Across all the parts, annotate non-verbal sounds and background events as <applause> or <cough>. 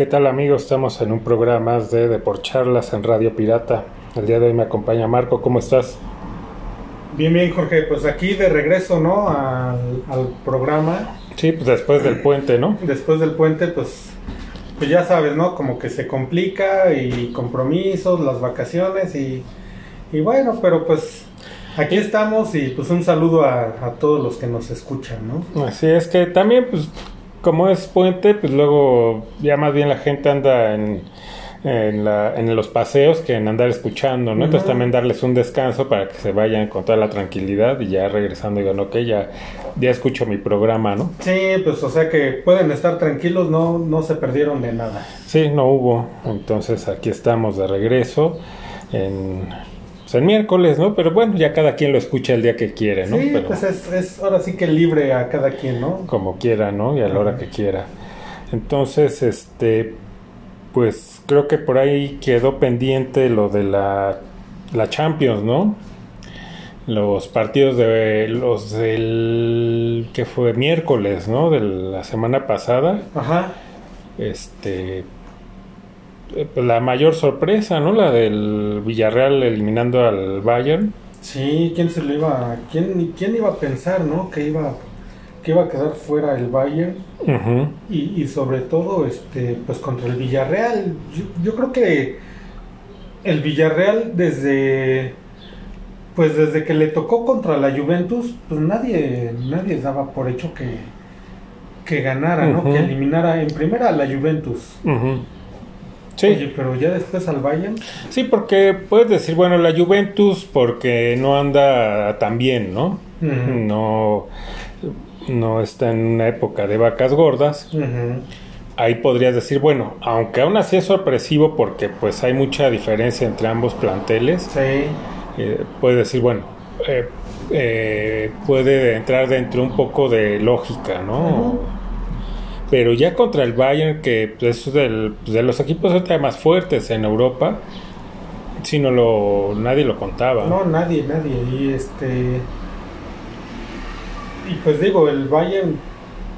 ¿Qué tal amigos? Estamos en un programa más de Deporcharlas en Radio Pirata. El día de hoy me acompaña Marco, ¿cómo estás? Bien, bien, Jorge, pues aquí de regreso, ¿no? Al, al programa. Sí, pues después del puente, ¿no? Después del puente, pues, pues ya sabes, ¿no? Como que se complica y compromisos, las vacaciones y, y bueno, pero pues aquí estamos y pues un saludo a, a todos los que nos escuchan, ¿no? Así es que también, pues, como es puente, pues luego ya más bien la gente anda en, en, la, en los paseos que en andar escuchando, ¿no? Entonces también darles un descanso para que se vayan con toda la tranquilidad y ya regresando digan, ok, ya, ya escucho mi programa, ¿no? Sí, pues o sea que pueden estar tranquilos, no, no se perdieron de nada. Sí, no hubo. Entonces aquí estamos de regreso en, pues, en miércoles, ¿no? Pero bueno, ya cada quien lo escucha el día que quiere, ¿no? Sí, Pero pues es, es ahora sí que libre a cada quien, ¿no? como quiera, ¿no? Y a la hora que quiera. Entonces, este, pues creo que por ahí quedó pendiente lo de la, la Champions, ¿no? Los partidos de los del que fue miércoles, ¿no? De la semana pasada. Ajá. Este la mayor sorpresa, ¿no? La del Villarreal eliminando al Bayern. Sí, ¿quién se lo iba, quién, quién iba a pensar, ¿no? Que iba, que iba a quedar fuera el Bayern y, y sobre todo, este, pues contra el Villarreal. Yo, yo creo que el Villarreal desde, pues desde que le tocó contra la Juventus, pues nadie, nadie daba por hecho que, que ganara, ¿no? Que eliminara en primera a la Juventus. Ujú. Sí. Oye, pero ya después al Bayern. Sí, porque puedes decir, bueno, la Juventus porque no anda tan bien, ¿no? No no está en una época de vacas gordas. Ahí podrías decir, bueno, aunque aún así es sorpresivo porque pues hay mucha diferencia entre ambos planteles, Sí. eh, puedes decir, bueno, eh, eh, puede entrar dentro un poco de lógica, ¿no? Ujú. Pero ya contra el Bayern, que pues, es del- pues, de los equipos más fuertes en Europa, si no lo, nadie lo contaba. No, nadie, nadie. Y este. Y pues digo, el Bayern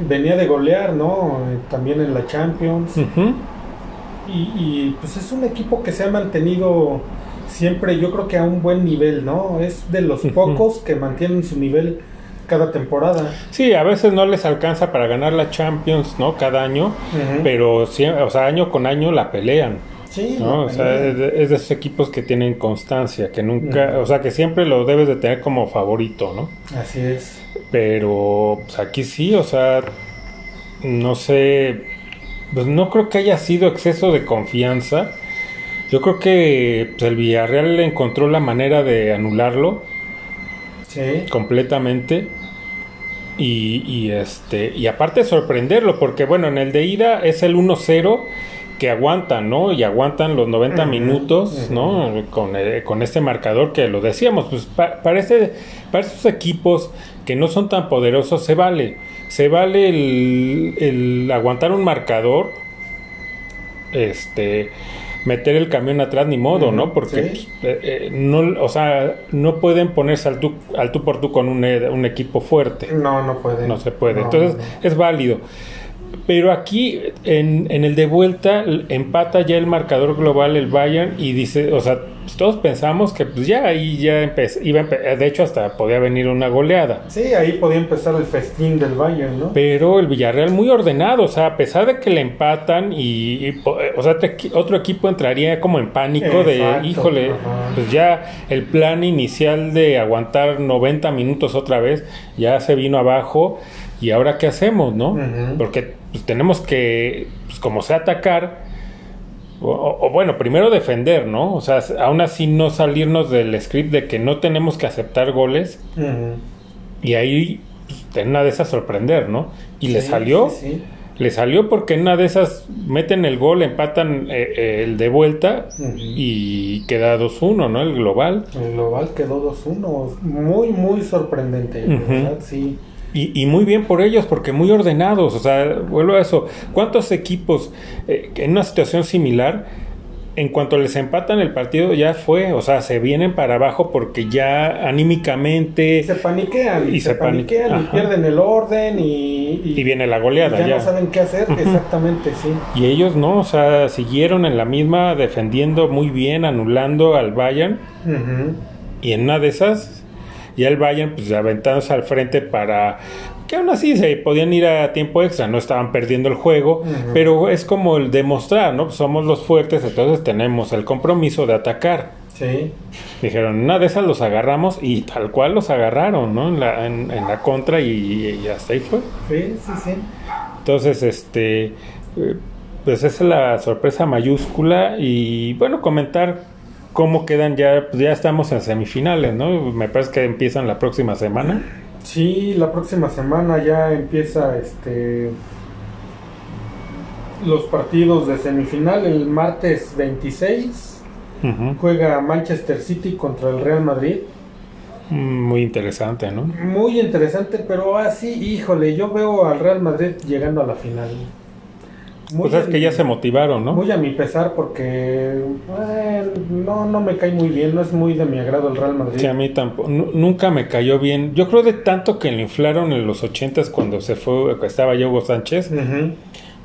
venía de golear, ¿no? Eh, También en la Champions. Y, y, pues es un equipo que se ha mantenido siempre, yo creo que a un buen nivel, ¿no? Es de los pocos que mantienen su nivel cada temporada. Sí, a veces no les alcanza para ganar la Champions, ¿no? Cada año, Ujú. pero sie- o sea, año con año la pelean, Sí, ¿no? O sea, es de, es de esos equipos que tienen constancia, que nunca, o sea, que siempre lo debes de tener como favorito, ¿no? Así es. Pero pues, aquí sí, o sea, no sé, pues no creo que haya sido exceso de confianza. Yo creo que pues, el Villarreal encontró la manera de anularlo Sí. completamente y, y, este y aparte sorprenderlo porque bueno en el de ida es el 1-0 que aguantan no y aguantan los 90 Ujú, minutos no con, eh, con este marcador que lo decíamos pues pa- parece para esos equipos que no son tan poderosos se vale. Se vale el, el aguantar un marcador este meter el camión atrás ni modo, ¿no? Porque sí. pues, eh, eh, no, o sea, no pueden ponerse al tú, al tú por tú con un, eh, un equipo fuerte. No, no puede. No se puede. No, Entonces no. es válido. Pero aquí en, en el de vuelta empata ya el marcador global el Bayern y dice, o sea, pues, todos pensamos que pues ya ahí ya empe- iba de hecho hasta podía venir una goleada. Sí, ahí podía empezar el festín del Bayern, ¿no? Pero el Villarreal muy ordenado, o sea, a pesar de que le empatan y, y eh, o sea, te- otro equipo entraría como en pánico de, híjole, ajá. pues ya el plan inicial de aguantar 90 minutos otra vez ya se vino abajo y ahora qué hacemos, ¿no? Porque pues, tenemos que, pues, como sea, atacar. O, bueno, primero defender, ¿no? O sea, aún así no salirnos del script de que no tenemos que aceptar goles y ahí pues, en una de esas sorprender, ¿no? Y le salió, sí, sí. le salió porque en una de esas meten el gol, empatan eh, eh, el de vuelta y queda 2-1, ¿no? El global. El global quedó 2-1. Muy, muy sorprendente. Sí. Y, y muy bien por ellos, porque muy ordenados. O sea, vuelvo a eso. ¿Cuántos equipos eh, en una situación similar en cuanto les empatan el partido ya fue, o sea, se vienen para abajo porque ya anímicamente se paniquean Y se, se pani- paniquean y pierden el orden y, y viene la goleada ya, ya. no saben qué hacer exactamente sí Y ellos no, o sea, siguieron en la misma defendiendo muy bien, anulando al Bayern y en una de esas ya el Bayern pues aventándose al frente para que aún así se podían ir a tiempo extra, no estaban perdiendo el juego, pero es como el demostrar, ¿no? Pues somos los fuertes, entonces tenemos el compromiso de atacar. sí Dijeron, una de esas los agarramos y tal cual los agarraron, ¿no? En la, en, en la contra y, y hasta ahí fue. sí sí sí Entonces, este, eh, pues esa es la sorpresa mayúscula y bueno, comentar cómo quedan ya, pues ya estamos en semifinales, ¿no? Me parece que empiezan la próxima semana. Sí, la próxima semana ya empieza este los partidos de semifinal. El martes 26 Ujú. juega Manchester City contra el Real Madrid. Mm, Muy interesante, ¿no? Muy interesante, pero así, híjole, yo veo al Real Madrid llegando a la final. Muy Pues es que mi- ya se motivaron, ¿no? Muy a mi pesar porque eh, no, no me cae muy bien, no es muy de mi agrado el Real Madrid. Sí, a mí tampoco, nu- nunca me cayó bien. Yo creo de tanto que lo inflaron en los ochentas cuando se fue, estaba ya Hugo Sánchez, Ujú.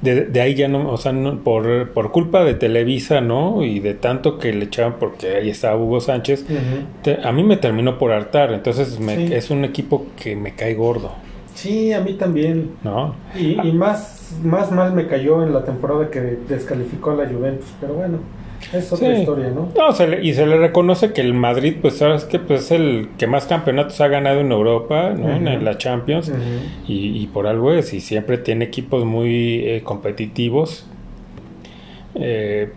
de, de ahí ya no, o sea, no- por, por culpa de Televisa, ¿no? Y de tanto que le echaban porque ahí estaba Hugo Sánchez, Ujú. te- a mí me terminó por hartar. Entonces me- Sí. es un equipo que me cae gordo, Sí, a mí también. ¿no? Y, y más, más mal me cayó en la temporada que descalificó a la Juventus, pero bueno, es otra Sí. historia, ¿no? No, se le- y se le reconoce que el Madrid, pues sabes que pues, es el que más campeonatos ha ganado en Europa, ¿no? En la Champions. Y, y por algo es, y siempre tiene equipos muy eh, competitivos. Eh,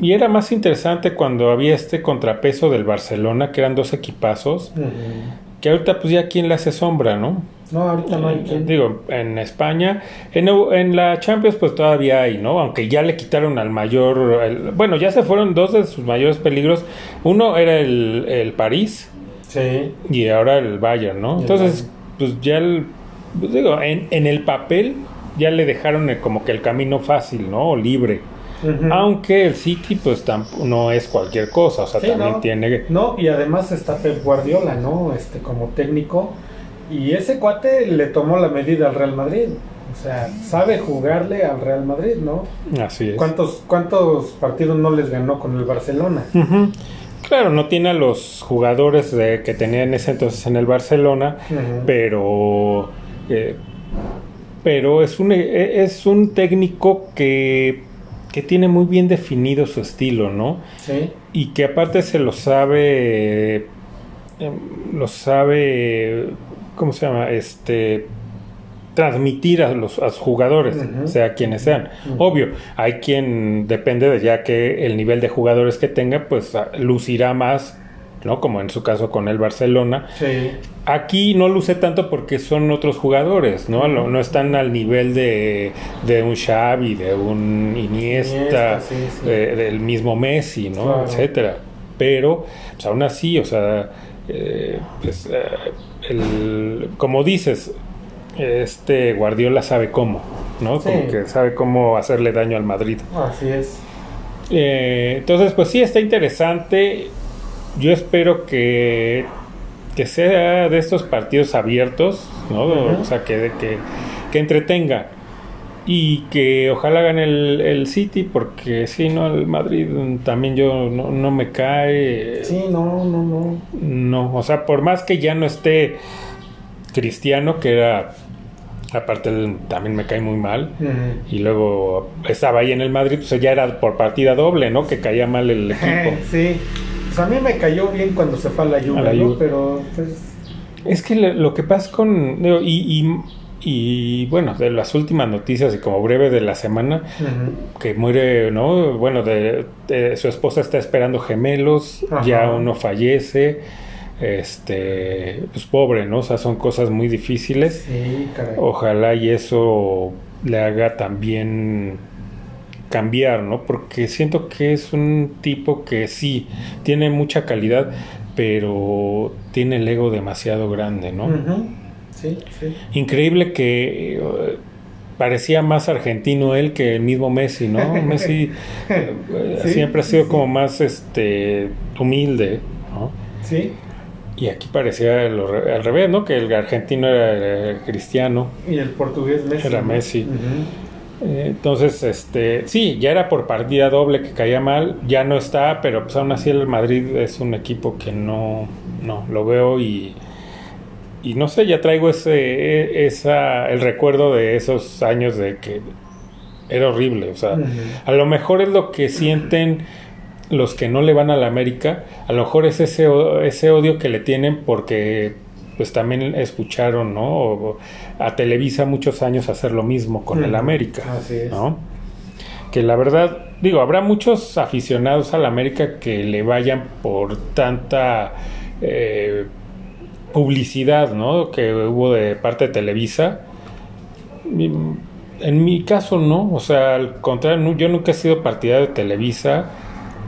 y era más interesante cuando había este contrapeso del Barcelona, que eran dos equipazos, que ahorita pues ya quién le hace sombra, ¿no? No, ahorita no hay Eh, quien. Digo, en España, en, en la Champions pues todavía hay, ¿no? Aunque ya le quitaron al mayor, el- bueno, ya se fueron dos de sus mayores peligros. Uno era el, el París Sí. y ahora el Bayern, ¿no? Entonces, pues ya el, pues digo, en, en el papel ya le dejaron el- como que el camino fácil, ¿no? O libre. Aunque el City pues no es cualquier cosa, o sea, Sí, también ¿no? tiene... No, y además está Pep Guardiola, ¿no? Este, como técnico. Y ese cuate le tomó la medida al Real Madrid. O sea, sabe jugarle al Real Madrid, ¿no? Así es. ¿Cuántos, cuántos partidos no les ganó con el Barcelona? Claro, no tiene a los jugadores de- que tenía en ese entonces en el Barcelona, pero eh, pero es un eh, es un técnico que que tiene muy bien definido su estilo, ¿no? Sí. Y que aparte se lo sabe eh, lo sabe ¿cómo se llama? Este transmitir a los, a los jugadores, sea quienes sean. Obvio, hay quien depende de ya que el nivel de jugadores que tenga, pues a- lucirá más, ¿no? Como en su caso con el Barcelona. Sí. Aquí no luce tanto porque son otros jugadores, ¿no? No, no están al nivel de, de un Xavi, de un Iniesta, Iniesta, sí, sí. de- del mismo Messi, ¿no? Claro. Etcétera. Pero, pues aún así, o sea, eh, pues, eh, el- como dices, este Guardiola sabe cómo, ¿no? Sí. Como que sabe cómo hacerle daño al Madrid. Así es. Eh, entonces, pues sí, está interesante. Yo espero que, que sea de estos partidos abiertos, ¿no? O sea, que, que, que entretenga. Y que ojalá gane el, el City, porque si no, el Madrid también yo no, no me cae. Sí, no, no, no. No, o sea, por más que ya no esté Cristiano, que era, aparte él también me cae muy mal, y luego estaba ahí en el Madrid, pues ya era por partida doble, ¿no? Que caía mal el <laughs> equipo. Sí. Pues a mí me cayó bien cuando se fue a la Juve, A la ¿no? Pero, pues... Es que lo, lo que pasa con... digo, Y, y, y, bueno, de las últimas noticias y como breve de la semana, que muere, ¿no? Bueno, de, de- su esposa está esperando gemelos, Ajá. ya uno fallece, este, pues pobre, ¿no? O sea, son cosas muy difíciles. Sí, caray. Ojalá y eso le haga también cambiar, ¿no? Porque siento que es un tipo que sí, tiene mucha calidad, pero tiene el ego demasiado grande, ¿no? Ujú. Sí, sí. Increíble que eh, parecía más argentino él que el mismo Messi, ¿no? <laughs> Messi eh, siempre ha sido como más este humilde, ¿no? Sí, Y aquí parecía al revés, ¿no? Que el argentino era cristiano. y el portugués Messi. Era. Messi. Eh, Entonces, este, sí, ya era por partida doble que caía mal, ya no está, pero pues aún así el Madrid es un equipo que no, no, lo veo y, y no sé, ya traigo ese, esa, el recuerdo de esos años de que era horrible, o sea, a lo mejor es lo que sienten los que no le van a la América, a lo mejor es ese, ese odio que le tienen porque pues también escucharon, ¿no? O- a Televisa muchos años hacer lo mismo con el. América, Así es. ¿no? Que la verdad, digo, habrá muchos aficionados al América que le vayan por tanta eh, publicidad, ¿no? Que hubo de parte de Televisa. En mi caso no, o sea, al contrario, yo nunca he sido partidario de Televisa,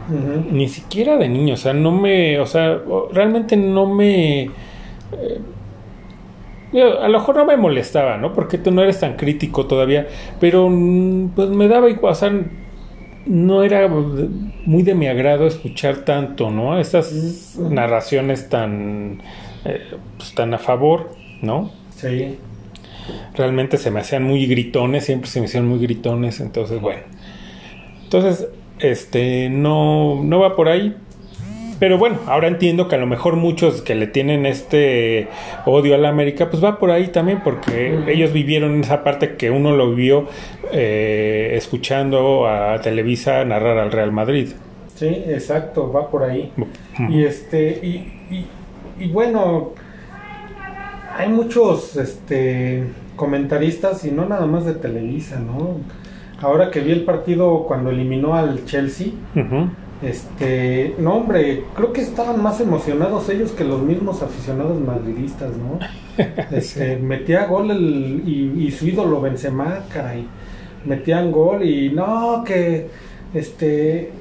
ni siquiera de niño, o sea, no me, o sea, realmente no me... eh, a lo mejor no me molestaba, ¿no? Porque tú no eres tan crítico todavía, pero mm, pues me daba igual, o sea, no era muy de mi agrado escuchar tanto, ¿no? Estas narraciones tan, eh, pues, tan a favor, ¿no? Sí. realmente se me hacían muy gritones, siempre se me hacían muy gritones, entonces bueno. Entonces, este, no, no va por ahí. Pero bueno, ahora entiendo que a lo mejor muchos que le tienen este odio a la América, pues va por ahí también, porque ellos vivieron esa parte que uno lo vivió eh, escuchando a Televisa narrar al Real Madrid. Sí, exacto, va por ahí. Y este, y, y, y bueno, hay muchos este comentaristas y no nada más de Televisa, ¿no? Ahora que vi el partido cuando eliminó al Chelsea, Ujú. este, no hombre, creo que estaban más emocionados ellos que los mismos aficionados madridistas, ¿no? <laughs> Este, metía gol el, y, y su ídolo Benzema, caray. Metían gol y no, que este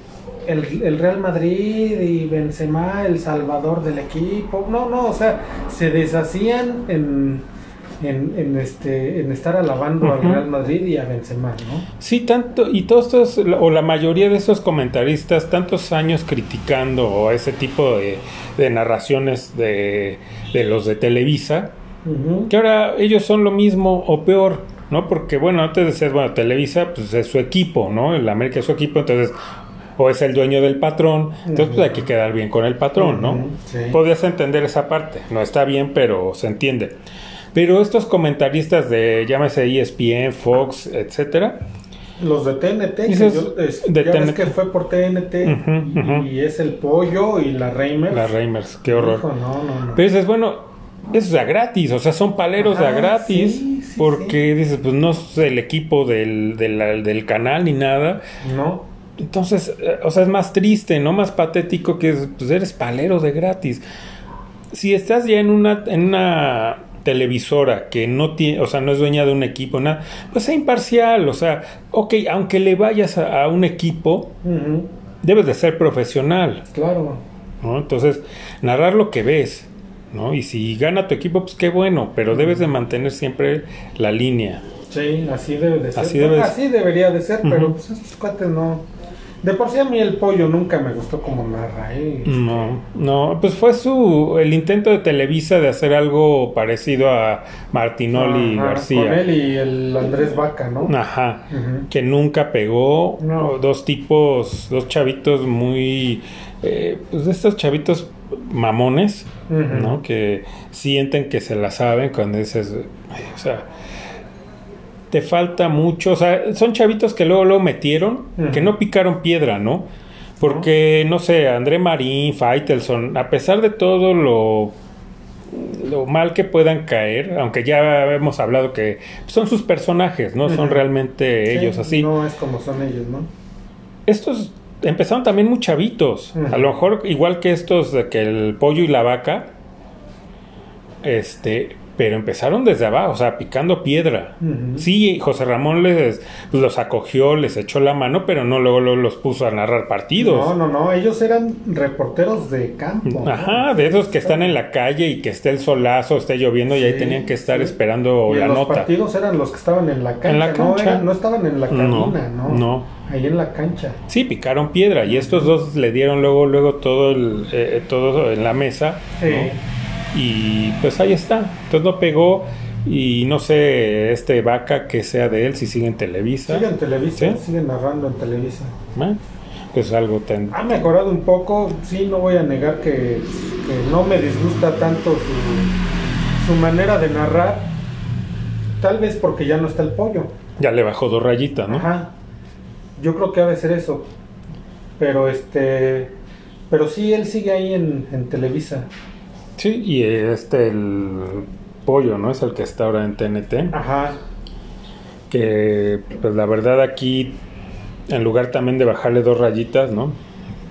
el, el Real Madrid y Benzema, el salvador del equipo. No, no, o sea, se deshacían en, en, en este, en estar alabando al. Real Madrid y a Benzema, ¿no? Sí, tanto, y todos estos, o la mayoría de esos comentaristas, tantos años criticando ese tipo de, de narraciones de, de los de Televisa, que ahora ellos son lo mismo o peor, ¿no? Porque, bueno, antes decías, bueno, Televisa, pues es su equipo, ¿no? El América es su equipo, entonces, o es el dueño del patrón, entonces, pues hay que quedar bien con el patrón, ¿no? Sí. Podías entender esa parte, no está bien, pero se entiende. Pero estos comentaristas de, llámese ESPN, Fox, etcétera, Los de TNT, que yo- es- de ya ves TNT. que fue por TNT y, ujú. y es el pollo y la Reimer. la Reimers, qué horror. Hijo, no, no, no. Pero dices, bueno, eso es a gratis, o sea, son paleros a gratis, sí, sí, porque dices, pues no es el equipo del, del, del canal ni nada. No, Entonces, eh, o sea, es más triste, ¿no? Más patético que es, pues eres palero de gratis. Si estás ya en una, en una televisora que no tiene, o sea, no es dueña de un equipo, nada, pues sea imparcial, o sea, ok, aunque le vayas a, a un equipo, debes de ser profesional. claro. ¿no? Entonces, narrar lo que ves, ¿no? Y si gana tu equipo, pues qué bueno, pero debes de mantener siempre la línea. Sí, así debe de ser. Así debe de así debería de ser, pero pues estos cuates no. De por sí a mí el pollo nunca me gustó como narra, ¿eh? No, no, pues fue su el intento de Televisa de hacer algo parecido a Martinoli y Ajá, García. Con él y el Andrés Vaca, ¿no? Ajá. Que nunca pegó. No. Dos tipos, dos chavitos muy. eh, pues de estos chavitos mamones. ¿no? Que sienten que se la saben cuando dices. "Ay, o sea. Te falta mucho. O sea, son chavitos que luego lo metieron, que no picaron piedra, ¿no? Porque, no sé, André Marín, Faitelson, a pesar de todo lo, lo mal que puedan caer, aunque ya hemos hablado que son sus personajes, no son realmente Sí, ellos así. No es como son ellos, ¿no? Estos empezaron también muy chavitos. A lo mejor igual que estos de que el pollo y la vaca, este, pero empezaron desde abajo, o sea, picando piedra. Sí, José Ramón les pues, los acogió, les echó la mano, pero no luego, luego los puso a narrar partidos. No, no, no, ellos eran reporteros de campo. ¿no? Ajá, de esos que están en la calle y que esté el solazo, esté lloviendo y ahí tenían que estar sí. esperando Y la los nota. partidos eran los que estaban en la cancha. En la No, eran- no estaban en la No, cabina, no, no. Ahí en la cancha. Sí, picaron piedra y estos dos le dieron luego, luego todo, el, eh, todo en la mesa. Sí. ¿no? Y pues ahí está. Entonces no pegó y no sé este vaca que sea de él si sigue en Televisa. Sigue en Televisa, ¿Sí? sigue narrando en Televisa. ¿eh? Pues algo tan... Ha mejorado un poco, sí, no voy a negar que, que no me disgusta tanto su, su manera de narrar. Tal vez porque ya no está el pollo. Ya le bajó dos rayitas, ¿no? Ajá. Yo creo que ha de ser eso. Pero este. Pero sí, él sigue ahí en, en Televisa. Sí, y este el pollo, ¿no? Es el que está ahora en TNT. Ajá. Que pues la verdad aquí, en lugar también de bajarle dos rayitas, ¿no?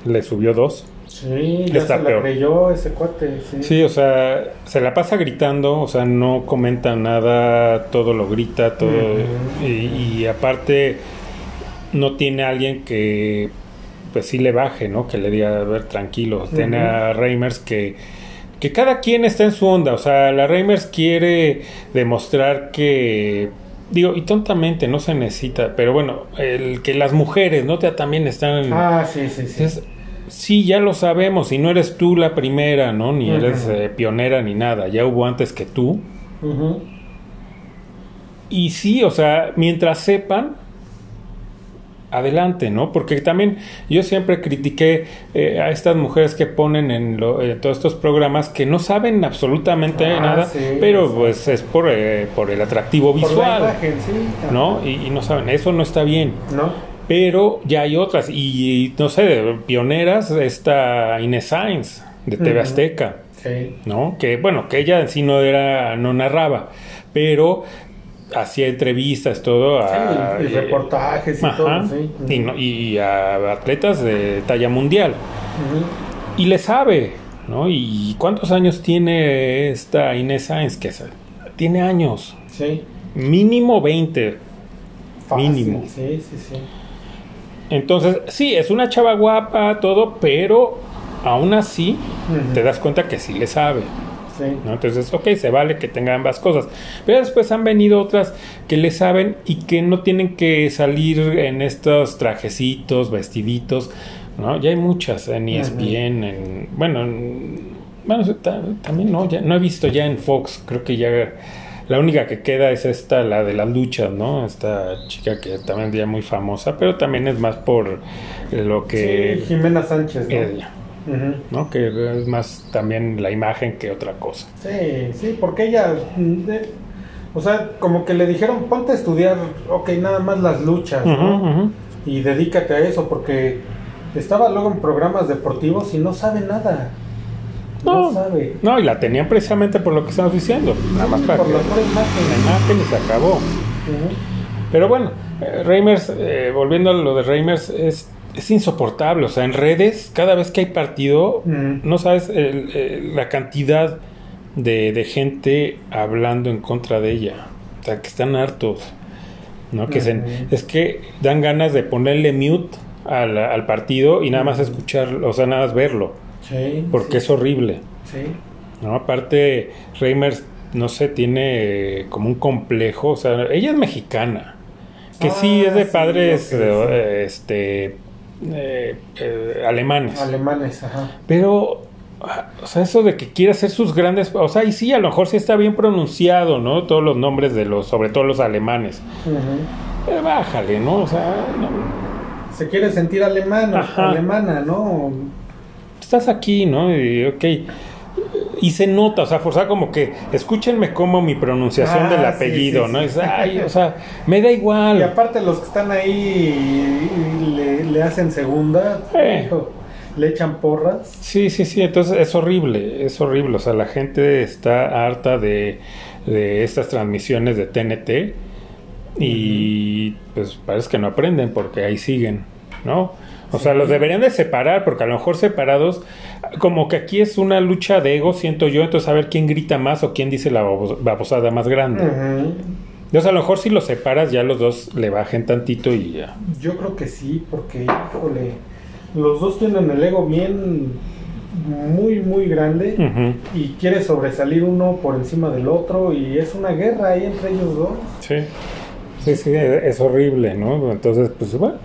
Le subió dos. Sí, ya Está se la peor. creyó ese cuate. Sí. Sí, o sea, se la pasa gritando, o sea, no comenta nada, todo lo grita, todo. Y, y aparte, no tiene a alguien que, pues sí le baje, ¿no? Que le diga, a ver, tranquilo. Tiene a Reimers que, que cada quien está en su onda, o sea, la Reimers quiere demostrar que. Digo, y tontamente no se necesita, pero bueno, el que las mujeres, ¿no? Te- También están. Ah, sí, sí, sí. Es- sí, ya lo sabemos, y no eres tú la primera, ¿no? Ni eres eh, pionera ni nada, ya hubo antes que tú. Y sí, o sea, mientras sepan, adelante, ¿no? Porque también yo siempre critiqué eh, a estas mujeres que ponen en, lo- en todos estos programas que no saben absolutamente Ah, nada, sí, pero sí. pues es por, eh, por el atractivo Por la visual, imagen, sí. ¿no? Y, y no saben, eso no está bien. ¿No? Pero ya hay otras, y, no sé, pioneras, esta Inés Sainz de TV Ujú. Azteca, Sí. ¿no? Que bueno, que ella en sí no era, no narraba, pero hacía entrevistas, todo a Sí, y eh, reportajes y ajá, todo, sí. y, no- y a atletas de talla mundial. Y le sabe, ¿no? ¿Y cuántos años tiene esta Inés Sainz? Que tiene años, Sí. mínimo 20. Fácil, Mínimo. Sí, sí, sí. Entonces, sí, es una chava guapa, todo, pero aún así te das cuenta que sí le sabe. Sí. ¿no? Entonces, ok, se vale que tenga ambas cosas. Pero después han venido otras que le saben y que no tienen que salir en estos trajecitos, vestiditos, ¿no? Ya hay muchas en ESPN, en, bueno, en- bueno, ta- también no, ya, no he visto ya en Fox, creo que ya la única que queda es esta, la de las luchas, ¿no? Esta chica que también es ya muy famosa, pero también es más por lo que... Sí, Jimena Sánchez, ¿no? ella, ¿no? Que es más también la imagen que otra cosa. Sí, sí, porque ella, de- o sea, como que le dijeron, ponte a estudiar, ok, nada más las luchas, ¿no? Y dedícate a eso, porque estaba luego en programas deportivos y no sabe nada. No, No, sabe. no, y la tenían precisamente por lo que estamos diciendo, nada más para Por que la imagen. la imagen y se acabó. Pero bueno, eh, Reimers, eh, volviendo a lo de Reimers, es, es insoportable. O sea, en redes, cada vez que hay partido, Mm. no sabes el- el- la cantidad de, de gente hablando en contra de ella. O sea, que están hartos. ¿no? Que se- es que dan ganas de ponerle mute al, al partido y nada más escucharlo, o sea, nada más verlo. Sí. Porque sí, es horrible. Sí. ¿no? Aparte, Reimers, no sé, tiene como un complejo, o sea, ella es mexicana, que sí Ah, es de sí, padres sí. eh, este, eh, eh, alemanes, Alemanes, ajá. pero, o sea, eso de que quiere hacer sus grandes, o sea, y sí, a lo mejor sí está bien pronunciado, ¿no? Todos los nombres de los, sobre todo los alemanes, pero bájale, ¿no? O sea, no, Se quiere sentir alemana, Ajá. alemana, ¿no? estás aquí, ¿no? Y, ok. Y se nota, o sea, forzar como que, escúchenme como mi pronunciación Ah, del apellido, sí, ¿no? Es, ay, o sea, me da Y igual. aparte los que están ahí le, le hacen segunda, Eh. le echan porras. Sí, sí, sí, entonces es horrible, es horrible. O sea, la gente está harta de, de estas transmisiones de TNT y pues parece que no aprenden porque ahí siguen, ¿no? O sea, los deberían de separar porque a lo mejor separados como que aquí es una lucha de ego, siento yo, entonces a ver quién grita más o quién dice la babosada más grande. Entonces a lo mejor si los separas ya los dos le bajen tantito y ya. Yo creo que sí, porque, híjole, los dos tienen el ego bien muy, muy grande y quiere sobresalir uno por encima del otro y es una guerra ahí entre ellos dos. Sí, sí, sí, es horrible, ¿no? Entonces, pues bueno,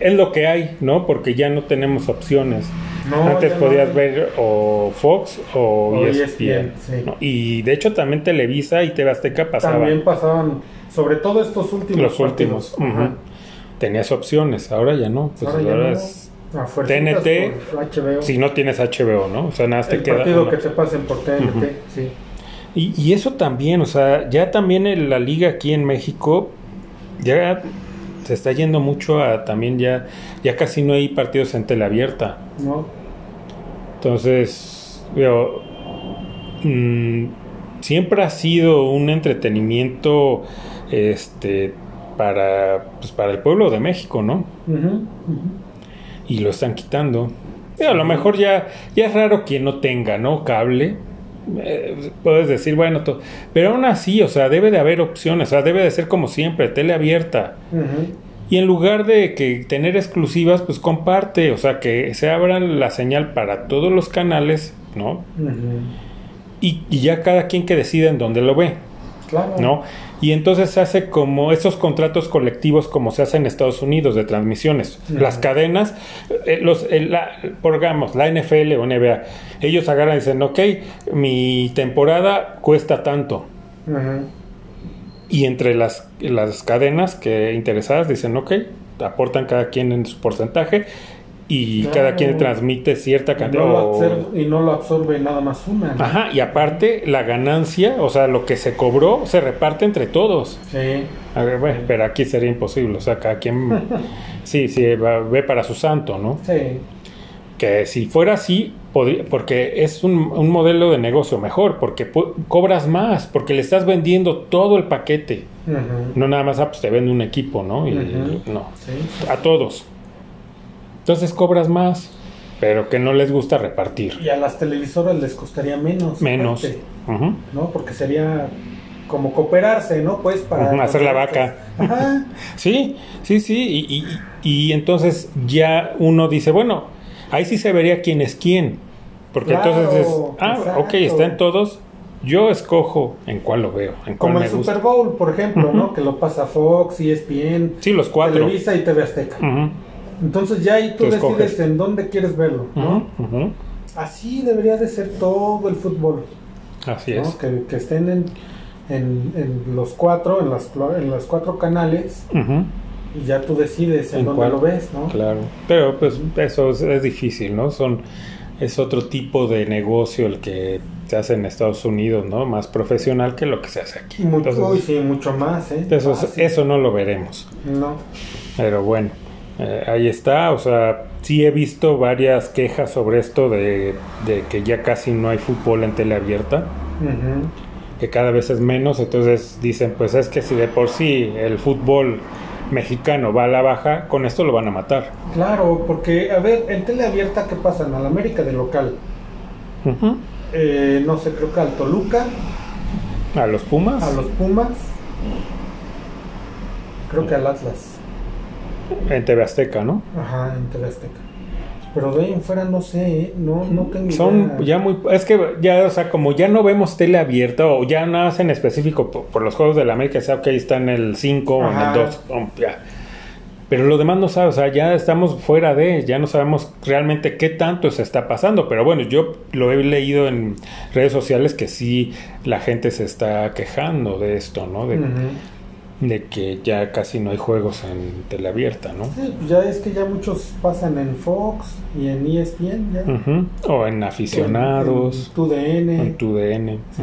es lo que hay, ¿no? Porque ya no tenemos opciones. Antes podías ver o Fox o, ESPN. Y de hecho también Televisa y TV Azteca pasaban. También pasaban, sobre todo estos últimos. Los últimos. Tenías opciones, ahora ya no. Pues ahora, es TNT. Si no tienes HBO, ¿no? O sea, nada te queda. partido que te pasen por TNT, sí. Y, y, eso también, o sea, ya también en la liga aquí en México, ya se está yendo mucho a también ya, ya casi no hay partidos en tele abierta. No. Entonces, veo, mm, siempre ha sido un entretenimiento este para, pues, para el pueblo de México, ¿no? Y lo están quitando. a lo mejor ya, ya es raro quien no tenga, ¿no? Cable. Eh, puedes decir, bueno, pero aún así, o sea, debe de haber opciones, o sea, debe de ser como siempre, tele abierta. Y en lugar de que tener exclusivas, pues comparte, o sea, que se abran la señal para todos los canales, ¿no? y, ya cada quien que decida en dónde lo ve. Claro. ¿No? Y entonces se hace como esos contratos colectivos como se hace en Estados Unidos de transmisiones. Las cadenas, eh, los, la, digamos, la NFL o NBA, ellos agarran y dicen, ok, mi temporada cuesta tanto. Y entre las, las cadenas que interesadas dicen, ok, aportan cada quien en su porcentaje y cada quien transmite cierta cantidad. Y no, lo absorbe nada más una. Ajá, y aparte la ganancia, o sea, lo que se cobró, se reparte entre todos. Sí. A ver, bueno, pero aquí sería imposible, o sea, cada quien, <laughs> sí, sí, ve para su santo, ¿no? Sí que si fuera así, porque es un, modelo de negocio mejor, porque cobras más, porque le estás vendiendo todo el paquete. No nada más, ah, pues te vende un equipo, ¿no? Y, No, a todos. Entonces cobras más, pero que no les gusta repartir. Y a las televisoras les costaría menos. Menos. ¿No? Porque sería como cooperarse, ¿no? Pues para... hacer la vaca. <laughs> sí, sí, sí. Y, y, y entonces ya uno dice, bueno, Ahí sí se vería quién es quién. Porque entonces es, ah, ok, están todos. Yo escojo en cuál lo veo. En Como el Super Bowl, por ejemplo, ¿no? Que lo pasa Fox, ESPN, sí, los cuatro. Televisa y TV Azteca. Entonces ya ahí tú, decides en dónde quieres verlo, ¿no? Así debería de ser todo el fútbol. Así es. Que, que estén en, en, en, los cuatro, en, las, en los cuatro canales y ya tú decides en, dónde lo ves, ¿no? Claro, pero pues eso es, difícil, ¿no? Son es otro tipo de negocio el que se hace en Estados Unidos, ¿no? Más profesional que lo que se hace aquí. Mucho, sí, mucho más, ¿eh? Eso, eso no lo veremos. No. Pero bueno, eh, ahí está, o sea, sí he visto varias quejas sobre esto de, de que ya casi no hay fútbol en tele abierta. Que cada vez es menos, entonces dicen, pues es que si de por sí el fútbol mexicano va a la baja, con esto lo van a matar. Claro, porque, a ver, en tele abierta, ¿qué pasa? En América de local. Eh, no sé, creo que al Toluca. ¿A los Pumas? A los Pumas. Creo que al Atlas. En TV Azteca, ¿no? Ajá, en TV Azteca. Pero de ahí en fuera no sé, ¿eh? no, no tengo Son ya muy... Es que ya, o sea, como ya no vemos tele abierta o ya no hacen específico por, los Juegos de la América, sea que ahí está en el 5 o en el 2, ya. Pero lo demás no sabe, o sea, ya estamos fuera de, ya no sabemos realmente qué tanto se está pasando. Pero bueno, yo lo he leído en redes sociales que sí la gente se está quejando de esto, ¿no? De, de que ya casi no hay juegos en teleabierta, ¿no? Sí, pues ya es que ya muchos pasan en Fox y en ESPN ya. O en aficionados. En, TUDN. En TUDN. Sí.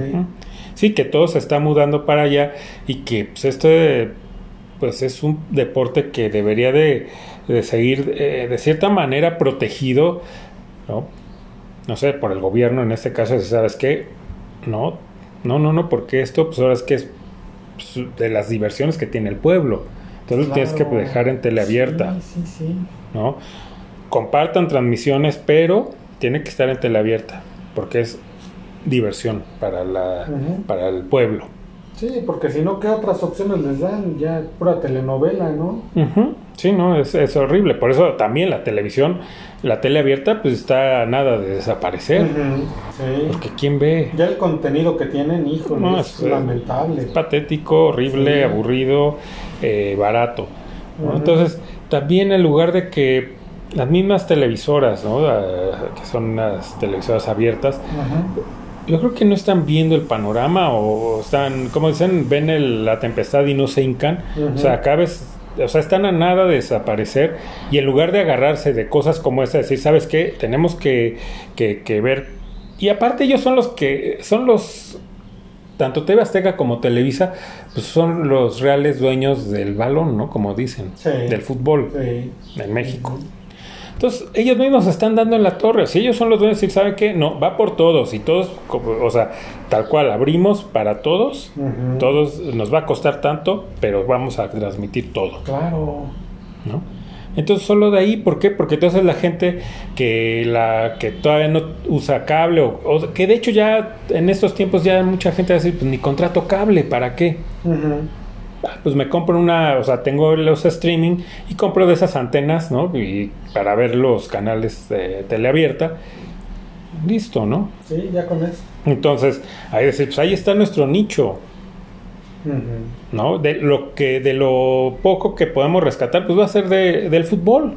sí, que todo se está mudando para allá y que pues este pues es un deporte que debería de, de seguir eh, de cierta manera protegido, ¿no? No sé, por el gobierno en este caso, ¿sabes qué? No, no, no, no, porque esto pues ahora es que es de las diversiones que tiene el pueblo. Entonces lo tienes que dejar en teleabierta. Sí, sí, sí. ¿No? Compartan transmisiones, pero tiene que estar en teleabierta, porque es diversión para, la, para el pueblo. Sí, porque si no, ¿qué otras opciones les dan? Ya pura telenovela, ¿no? Ujú. Sí, no, es, es horrible. Por eso también la televisión, la tele abierta, pues está a nada de desaparecer. Ujú, Sí. Porque ¿quién ve? Ya el contenido que tienen, híjole, No, es, es, eh, lamentable. Es patético, horrible, Sí. aburrido, eh, barato. Entonces, también en lugar de que las mismas televisoras, ¿no? Ah, que son las televisoras abiertas, Ajá. Yo creo que no están viendo el panorama o están, como dicen, ven el- la tempestad y no se hincan. O sea, vez, o sea, están a nada de desaparecer y en lugar de agarrarse de cosas como esa, decir, ¿sabes qué? Tenemos que, que, que ver. Y aparte ellos son los que, son los, tanto TV Azteca como Televisa, pues son los reales dueños del balón, ¿no? Como dicen, Sí. del fútbol Sí. en México. Entonces, ellos mismos están dando en la torre. Si ellos son los dueños, y ¿saben qué? No, va por todos. Y todos, o sea, tal cual, abrimos para todos. Todos nos va a costar tanto, pero vamos a transmitir todo, Claro. ¿no? Entonces, solo de ahí, ¿por qué? Porque entonces la gente que la que todavía no usa cable, o, o que de hecho ya en estos tiempos ya mucha gente va a decir, pues ni contrato cable, ¿para qué? Ah, pues me compro una, o sea, tengo los streaming y compro de esas antenas, ¿no? Y para ver los canales de teleabierta. Listo, ¿no? Sí, ya con eso. Entonces, ahí decir, pues ahí está nuestro nicho. ¿no? De lo que, de lo poco que podemos rescatar, pues va a ser de, del fútbol.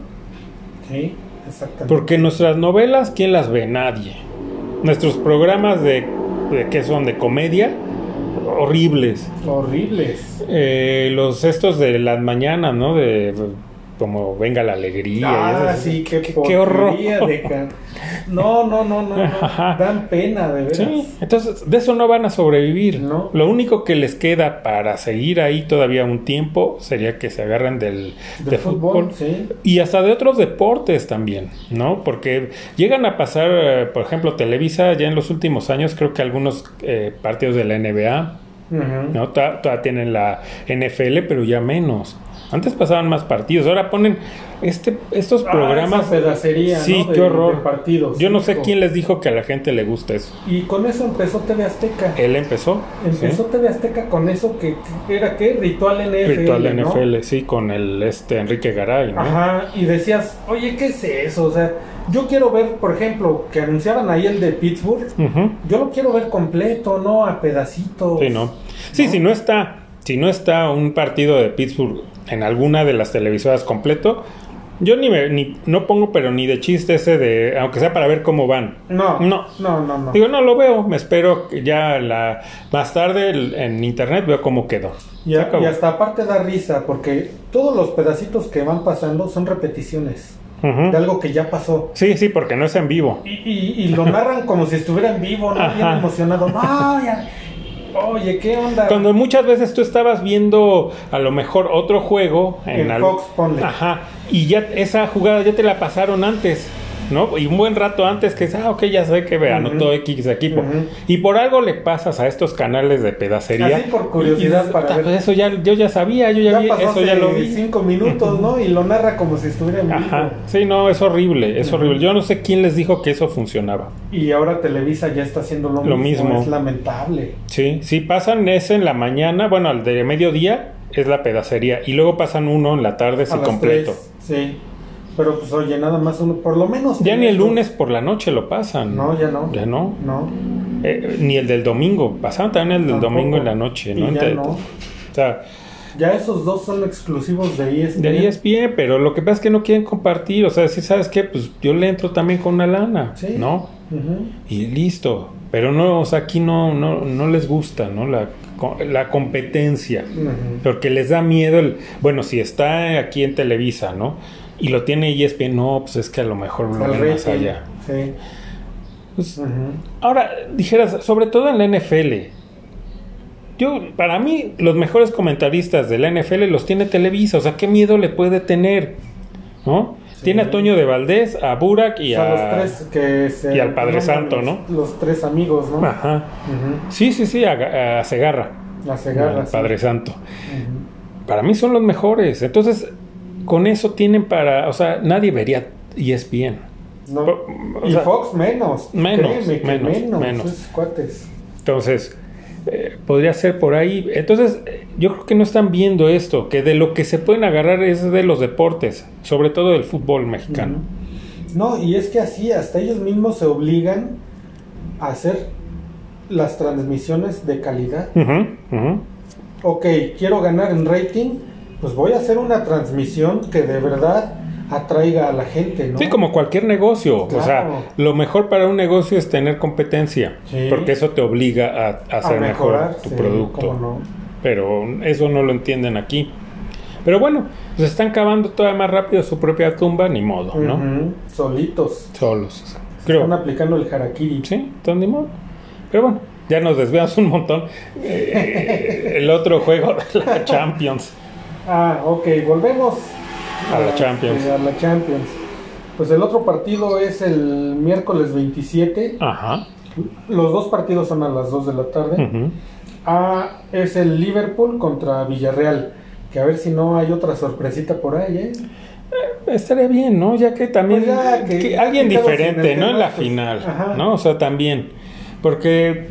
Sí, exactamente. Porque nuestras novelas, ¿quién las ve? Nadie. Nuestros programas de, de ¿qué son? De comedia, horribles. Horribles. Eh, los estos de las mañanas, ¿no? De como venga la alegría. Ah, sí, qué, qué, qué horror. de No, no, no, no, no. Dan pena, de veras. Sí, entonces de eso no van a sobrevivir. No. Lo único que les queda para seguir ahí todavía un tiempo sería que se agarren del, Del de fútbol, fútbol, sí. y hasta de otros deportes también, ¿no? Porque llegan a pasar, eh, por ejemplo, Televisa ya en los últimos años, creo que algunos eh, partidos de la NBA. ¿no? Toda- Todavía tienen la NFL, pero ya menos. Antes pasaban más partidos, ahora ponen este, estos Ah, programas. esa pedacería, ¿no? sí, de- qué horror. de partidos, Yo no sé hijo. quién les dijo que a la gente le gusta eso. Y con eso empezó TV Azteca. Él empezó. Empezó ¿sí? TV Azteca con eso que, que era qué? Ritual NFL. Ritual ¿no? NFL, sí, con el este Enrique Garay, ¿no? Ajá, y decías, oye, ¿qué es eso? O sea, yo quiero ver, por ejemplo, que anunciaban ahí el de Pittsburgh. Ujú. Yo lo quiero ver completo, no a pedacitos. Sí, ¿no? Sí, ¿No? si no está, si no está un partido de Pittsburgh en alguna de las televisoras completo, yo ni, me, ni no pongo, pero ni de chiste ese de, aunque sea para ver cómo van. No, No. no, no, no. Digo, no lo veo, me espero que ya la más tarde en internet veo cómo quedó. Y, a- y hasta aparte da risa, porque todos los pedacitos que van pasando son repeticiones Ujú. de algo que ya pasó. Sí, sí, porque no es en vivo. Y, y- y lo narran como si estuviera en vivo, ¿no? Bien emocionado. No, ya- Oye, ¿qué onda? Cuando muchas veces tú estabas viendo a lo mejor otro juego en, En al- Fox, ponle. Ajá, y ya esa jugada ya te la pasaron antes, ¿no? Y un buen rato antes que ah, ok, ya sé que ve, anotó Ujú. X equipo. Y por algo le pasas a estos canales de pedacería. Así por curiosidad Y- para ver. pues eso ya, yo ya sabía, yo ya, ya vi, pasó eso ya lo vi. cinco minutos, ¿no? Y lo narra como si estuviera en vivo. Ajá, sí, no, es horrible, es horrible. Yo no sé quién les dijo que eso funcionaba. Y ahora Televisa ya está haciendo lo, Lo mismo. mismo. Es lamentable. Sí, sí, pasan ese en la mañana, bueno, al de mediodía es la pedacería, y luego pasan uno en la tarde, sí, completo. tres, sí. Pero pues oye, nada más uno, por lo menos. Ya ni el lunes por la noche lo pasan. No, ya no. Ya no. No. Eh, ni el del domingo. Pasaban también el del Tampoco. domingo en la noche, ¿no? Y ya no. O sea, Ya esos dos son exclusivos de ESPN. de ahí es bien, pero lo que pasa es que no quieren compartir. O sea, si sabes qué, pues yo le entro también con una lana, Sí. ¿no? Y listo. Pero no, o sea, aquí no, no, no les gusta, ¿no? La, la competencia. Porque les da miedo el, bueno, si está aquí en Televisa, ¿no? Y lo tiene ESPN, no, pues es que a lo mejor lo ven más allá. Sí. Pues. Ahora, dijeras, sobre todo en la NFL. Yo, para mí, los mejores comentaristas de la NFL los tiene Televisa. O sea, ¿qué miedo le puede tener? ¿No? Sí. Tiene a Toño de Valdés, a Burak y O sea, a. los tres que se y al Padre Santo, los- ¿no? Los tres amigos, ¿no? Ajá. Sí, sí, sí, a, a Segarra. Al sí. Padre Santo. Para mí son los mejores. Entonces, con eso tienen para. O sea, nadie vería ESPN. No. Po- o y sea, Fox menos. menos, créeme menos, menos. menos. esos cuates. Entonces, eh, podría ser por ahí. Entonces, yo creo que no están viendo esto, que de lo que se pueden agarrar es de los deportes, sobre todo del fútbol mexicano. No, y es que así hasta ellos mismos se obligan a hacer las transmisiones de calidad. Ujú. Ok, quiero ganar en rating, pues voy a hacer una transmisión que de verdad atraiga a la gente, ¿no? Sí, como cualquier negocio. O sea, lo mejor para un negocio es tener competencia, Sí. porque eso te obliga a, a a hacer mejor mejorar tu sí, producto. no. Pero eso no lo entienden aquí. Pero bueno, pues están cavando todavía más rápido su propia tumba, ni modo, ¿no? Solitos. Solos. Creo. Están aplicando el harakiri. Sí, entonces ni modo. Pero bueno, ya nos desviamos un montón. <laughs> Eh, el otro juego de <laughs> la Champions. Ah, ok, volvemos A la Champions. a la Champions. Pues el otro partido es el miércoles 27. Ajá. Los dos partidos son a las 2 de la tarde. ujú. Ah, es el Liverpool contra Villarreal. Que a ver si no hay otra sorpresita por ahí, ¿eh? Estaría bien, ¿no? Ya que también Pues ya que- que ya alguien diferente, ¿no? En la pues, final, ajá. ¿no? O sea, también. Porque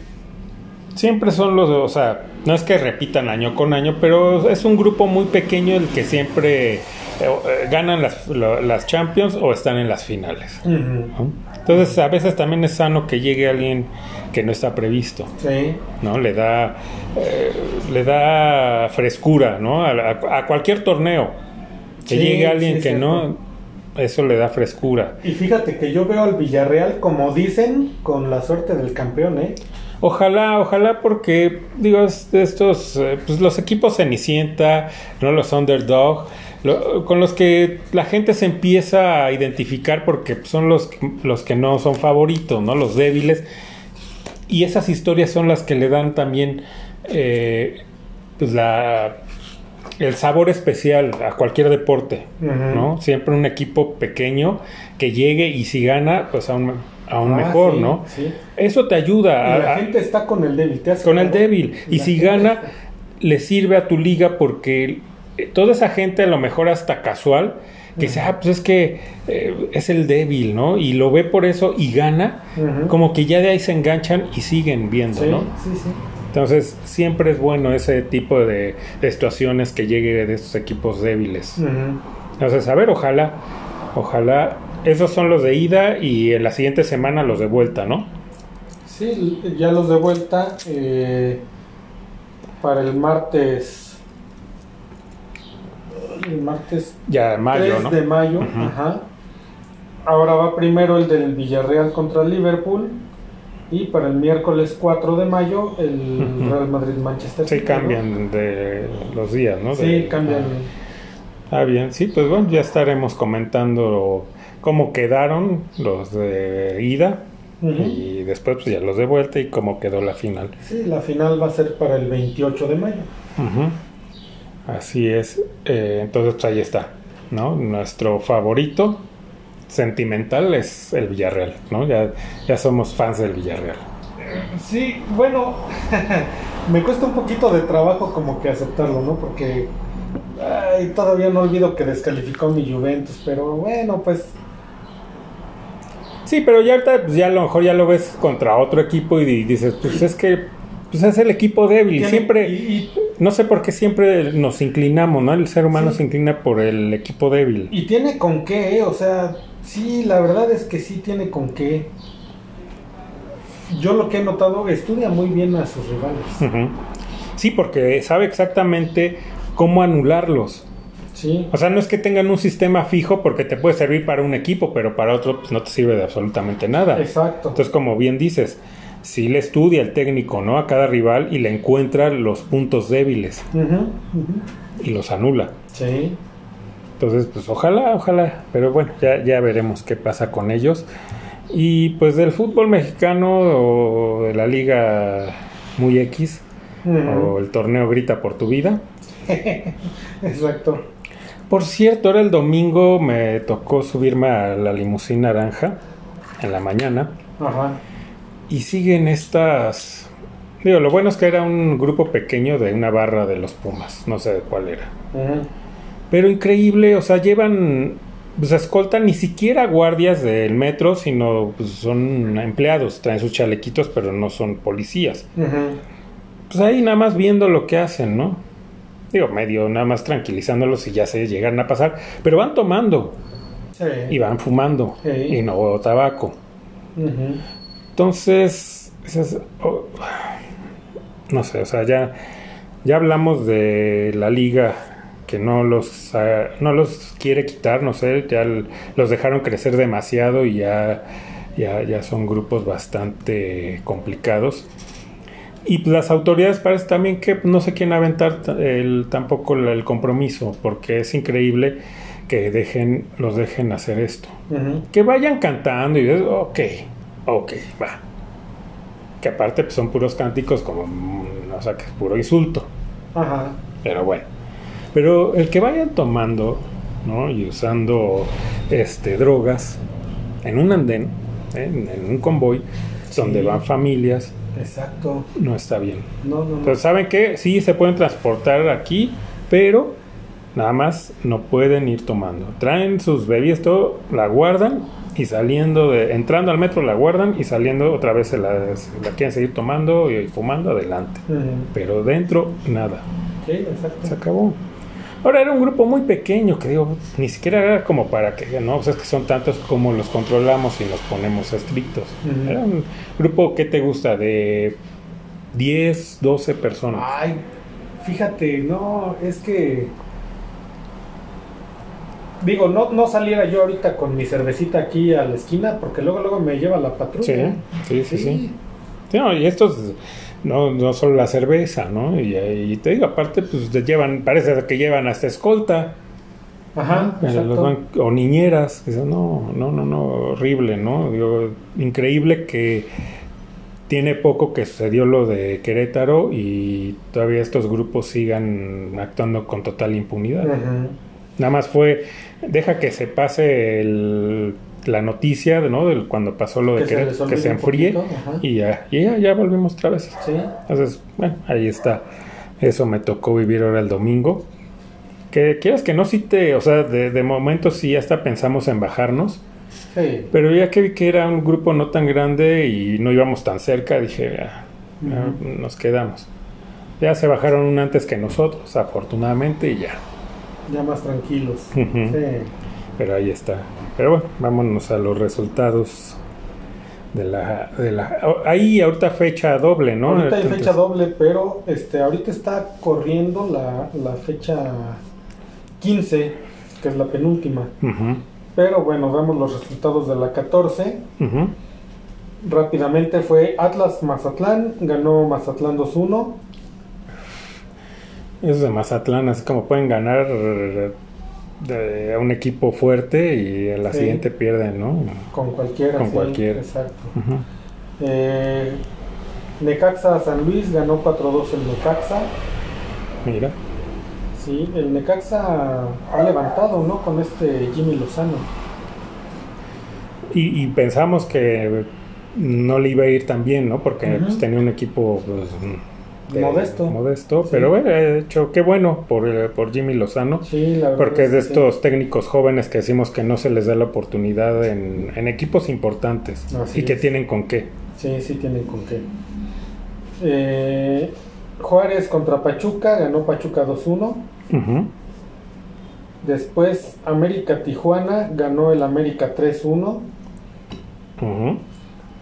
siempre son los, o sea, no es que repitan año con año, pero es un grupo muy pequeño el que siempre eh, eh, ganan las, las Champions o están en las finales. Entonces, a veces también es sano que llegue alguien que no está previsto. Sí. ¿no? Le da, eh, le da frescura, ¿no? A, a- a cualquier torneo. Que Sí, llegue alguien sí, que no, eso le da frescura. Y fíjate que yo veo al Villarreal, como dicen, con la suerte del campeón, ¿eh? Ojalá, ojalá porque, digo, estos, eh, pues los equipos Cenicienta, ¿no? Los underdog, lo- con los que la gente se empieza a identificar porque son los, los que no son favoritos, ¿no? Los débiles. Y esas historias son las que le dan también eh, pues la, el sabor especial a cualquier deporte. ¿no? Siempre un equipo pequeño que llegue y si gana, pues aún, aún Ah, mejor, sí, ¿no? sí. Eso te ayuda Y a, la a- gente está con el débil, te hace con el débil. Y si gana, está- le sirve a tu liga porque eh, toda esa gente, a lo mejor hasta casual, que dice, ah, pues es que eh, es el débil, ¿no? Y lo ve por eso y gana, como que ya de ahí se enganchan y siguen viendo, Sí, ¿no? sí, sí. Entonces, siempre es bueno ese tipo de, de situaciones que llegue de estos equipos débiles. Entonces, a ver, ojalá, ojalá, esos son los de ida y en la siguiente semana los de vuelta, ¿no? Sí, ya los de vuelta eh, para el martes. El martes Ya mayo, 3 ¿no? de mayo. Ajá. Ahora va primero el del Villarreal contra el Liverpool. Y para el miércoles 4 de mayo el. Real Madrid-Manchester Sí, City, ¿no? cambian de los días, ¿no? Sí, cambian. Ah, bien, sí, pues bueno, ya estaremos comentando cómo quedaron los de ida y después pues ya los de vuelta y cómo quedó la final. Sí, la final va a ser para el 28 de mayo. Ujú. Así es, eh, entonces pues ahí está, ¿no? Nuestro favorito sentimental es el Villarreal, ¿no? Ya, ya somos fans del Villarreal. Sí, bueno, <laughs> me cuesta un poquito de trabajo como que aceptarlo, ¿no? Porque ay, todavía no olvido que descalificó mi Juventus, pero bueno, pues Sí, pero ya ahorita pues, ya a lo mejor ya lo ves contra otro equipo y di- dices, pues es que pues es el equipo débil. Siempre, y- y- no sé por qué siempre nos inclinamos, ¿no? El ser humano Sí. se inclina por el equipo débil. Y tiene con qué, ¿eh? o sea, sí, la verdad es que sí tiene con qué. Yo lo que he notado, estudia muy bien a sus rivales. Sí, porque sabe exactamente cómo anularlos. Sí, O sea, no es que tengan un sistema fijo porque te puede servir para un equipo, pero para otro pues, no te sirve de absolutamente nada. exacto. Entonces, como bien dices, si le estudia el técnico, ¿no? A cada rival y le encuentra los puntos débiles y los anula. Sí, Entonces, pues ojalá, ojalá, pero bueno, ya, ya veremos qué pasa con ellos. Y pues del fútbol mexicano o de la liga muy X o el torneo Grita por tu vida. <laughs> exacto. Por cierto, ahora el domingo me tocó subirme a la limusina naranja en la mañana Ajá. y siguen estas... Digo, lo bueno es que era un grupo pequeño de una barra de los Pumas, no sé de cuál era. Ujú. Pero increíble, o sea, llevan pues escoltan ni siquiera guardias del metro, sino pues, son empleados, traen sus chalequitos, pero no son policías. Pues ahí nada más viendo lo que hacen, ¿no? Digo, medio nada más tranquilizándolos y ya se llegan a pasar, pero van tomando y van fumando y no tabaco. Entonces, oh, no sé, o sea, ya, ya hablamos de la liga que no los, no los quiere quitar, no sé, ya los dejaron crecer demasiado y ya, ya, ya son grupos bastante complicados. Y las autoridades parece también que no se quieren aventar el, tampoco el compromiso, porque es increíble que dejen, los dejen hacer esto. Que vayan cantando y dices, ok, ok, va. Que aparte pues, son puros cánticos como, o sea, que es puro insulto. Ajá. Pero bueno. Pero el que vayan tomando ¿no? y usando este, drogas en un andén, ¿eh? en, un convoy, donde van familias, Exacto. no está bien. No, no, Entonces, ¿saben qué? Sí, se pueden transportar aquí, pero nada más no pueden ir tomando. Traen sus bebidas, todo, la guardan y saliendo de, entrando al metro la guardan y saliendo otra vez se la, la quieren seguir tomando y, fumando adelante. Pero dentro, nada. Sí, exacto. Se acabó. Ahora era un grupo muy pequeño que digo, ni siquiera era como para que, no, o sea, es que son tantos como los controlamos y nos ponemos estrictos. Era un grupo que te gusta de 10, 12 personas. Ay, fíjate, no, es que digo, no, no saliera yo ahorita con mi cervecita aquí a la esquina porque luego luego me lleva la patrulla. Sí, sí, sí. sí. y estos no, no solo la cerveza, ¿no? Y, te digo, aparte, pues te llevan, parece que llevan hasta escolta. Ajá, o niñeras. no, no, no, no, horrible, ¿no? Digo, increíble que tiene poco que sucedió lo de Querétaro y todavía estos grupos sigan actuando con total impunidad. Nada más fue, deja que se pase el la noticia, ¿no? De cuando pasó lo de que, que se enfríe y ya, y ya, ya volvimos otra vez. Sí. Entonces, bueno, ahí está. Eso me tocó vivir ahora el domingo. Que quieras que no, sí te, o sea, de, de momento sí hasta pensamos en bajarnos. Sí. Pero ya que vi que era un grupo no tan grande y no íbamos tan cerca, dije, ya, nos quedamos. Ya se bajaron un antes que nosotros, afortunadamente, y ya. Ya más tranquilos. Sí. Pero ahí está. Pero bueno, vámonos a los resultados de la, de la ahí ahorita fecha doble, ¿no? Ahorita hay fecha doble, pero este ahorita está corriendo la, la fecha 15, que es la penúltima. Pero bueno, vemos los resultados de la 14. Rápidamente fue Atlas Mazatlán, ganó Mazatlán 2-1. Es de Mazatlán, así como pueden ganar de un equipo fuerte y en la siguiente pierden, ¿no? Con cualquiera. Con cualquiera. Exacto. eh, Necaxa San Luis ganó 4-2 el Necaxa. Mira. Sí, el Necaxa ha levantado, ¿no? Con este Jimmy Lozano. Y, pensamos que no le iba a ir tan bien, ¿no? Porque pues, tenía un equipo pues, modesto. Modesto, pero bueno, he hecho qué bueno por, eh, por Jimmy Lozano. Sí, porque es de estos técnicos jóvenes que decimos que no se les da la oportunidad en, equipos importantes y que tienen con qué. Sí, sí tienen con qué. Eh, Juárez contra Pachuca, ganó Pachuca 2-1. Después América Tijuana, ganó el América 3-1.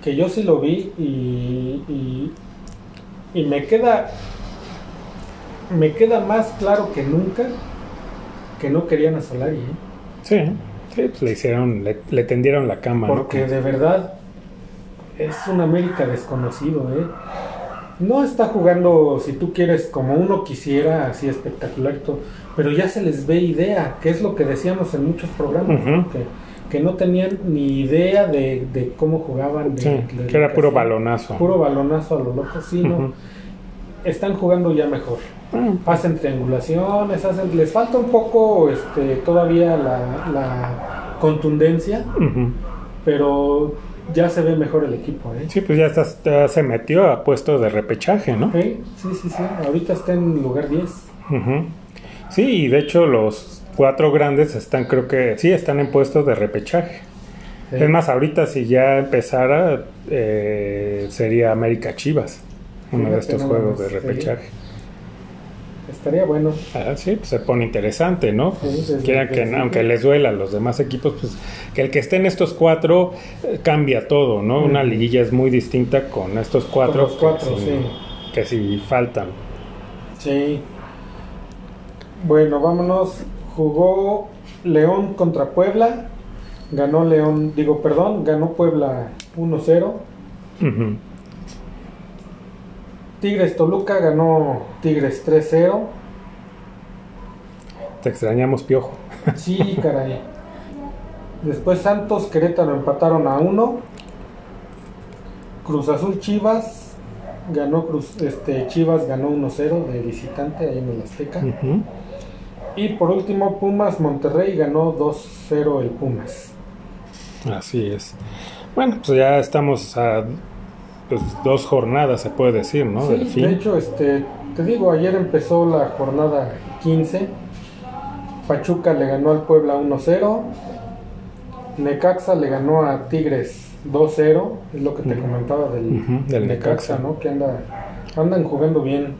Que yo sí lo vi y y me queda me queda más claro que nunca que no querían a Solari. ¿eh? Sí, pues le hicieron, le, tendieron la cama. Porque de verdad es un América desconocido. ¿eh? No está jugando, si tú quieres, como uno quisiera, así espectacular y todo, pero ya se les ve idea, que es lo que decíamos en muchos programas, que, no tenían ni idea de, cómo jugaban. que era puro balonazo. Puro balonazo a lo loco, sí, ¿no? están jugando ya mejor. Mm. Hacen triangulaciones, hacen, les falta un poco este, todavía la, contundencia, pero ya se ve mejor el equipo. ¿eh? Sí, pues ya, se metió a puesto de repechaje, ¿no? Sí, sí, sí, Ahorita está en lugar 10. Sí, y de hecho los cuatro grandes están, creo que sí, están en puestos de repechaje. Sí. Es más, ahorita si ya empezara, eh, sería América Chivas, uno de estos juegos de sí. repechaje. Estaría bueno. Ah, sí, pues se pone interesante, ¿no? Sí, desde Quiera el que, aunque les duela a los demás equipos, pues que el que esté en estos cuatro eh, cambia todo, ¿no? Una liguilla es muy distinta con estos cuatro, los cuatro, que, si, sí. que si faltan. Sí. Bueno, vámonos. Jugó León contra Puebla. Ganó León, digo, perdón, ganó Puebla 1-0. Ujú. Tigres Toluca ganó Tigres 3-0. Te extrañamos, Piojo. <laughs> Sí, caray. Después Santos Querétaro empataron a 1. Cruz Azul Chivas ganó Cruz, este Chivas ganó 1-0 de visitante ahí en el Azteca. Ujú. Y por último Pumas Monterrey ganó 2-0 el Pumas. Así es. Bueno, pues ya estamos a pues, dos jornadas, se puede decir, ¿no? Sí, Del de fin. hecho, este, te digo, ayer empezó la jornada 15. Pachuca le ganó al Puebla 1-0. Necaxa le ganó a Tigres 2-0. Es lo que te Ujú. comentaba del, Ujú, del Necaxa. ¿no? Que anda, andan jugando bien.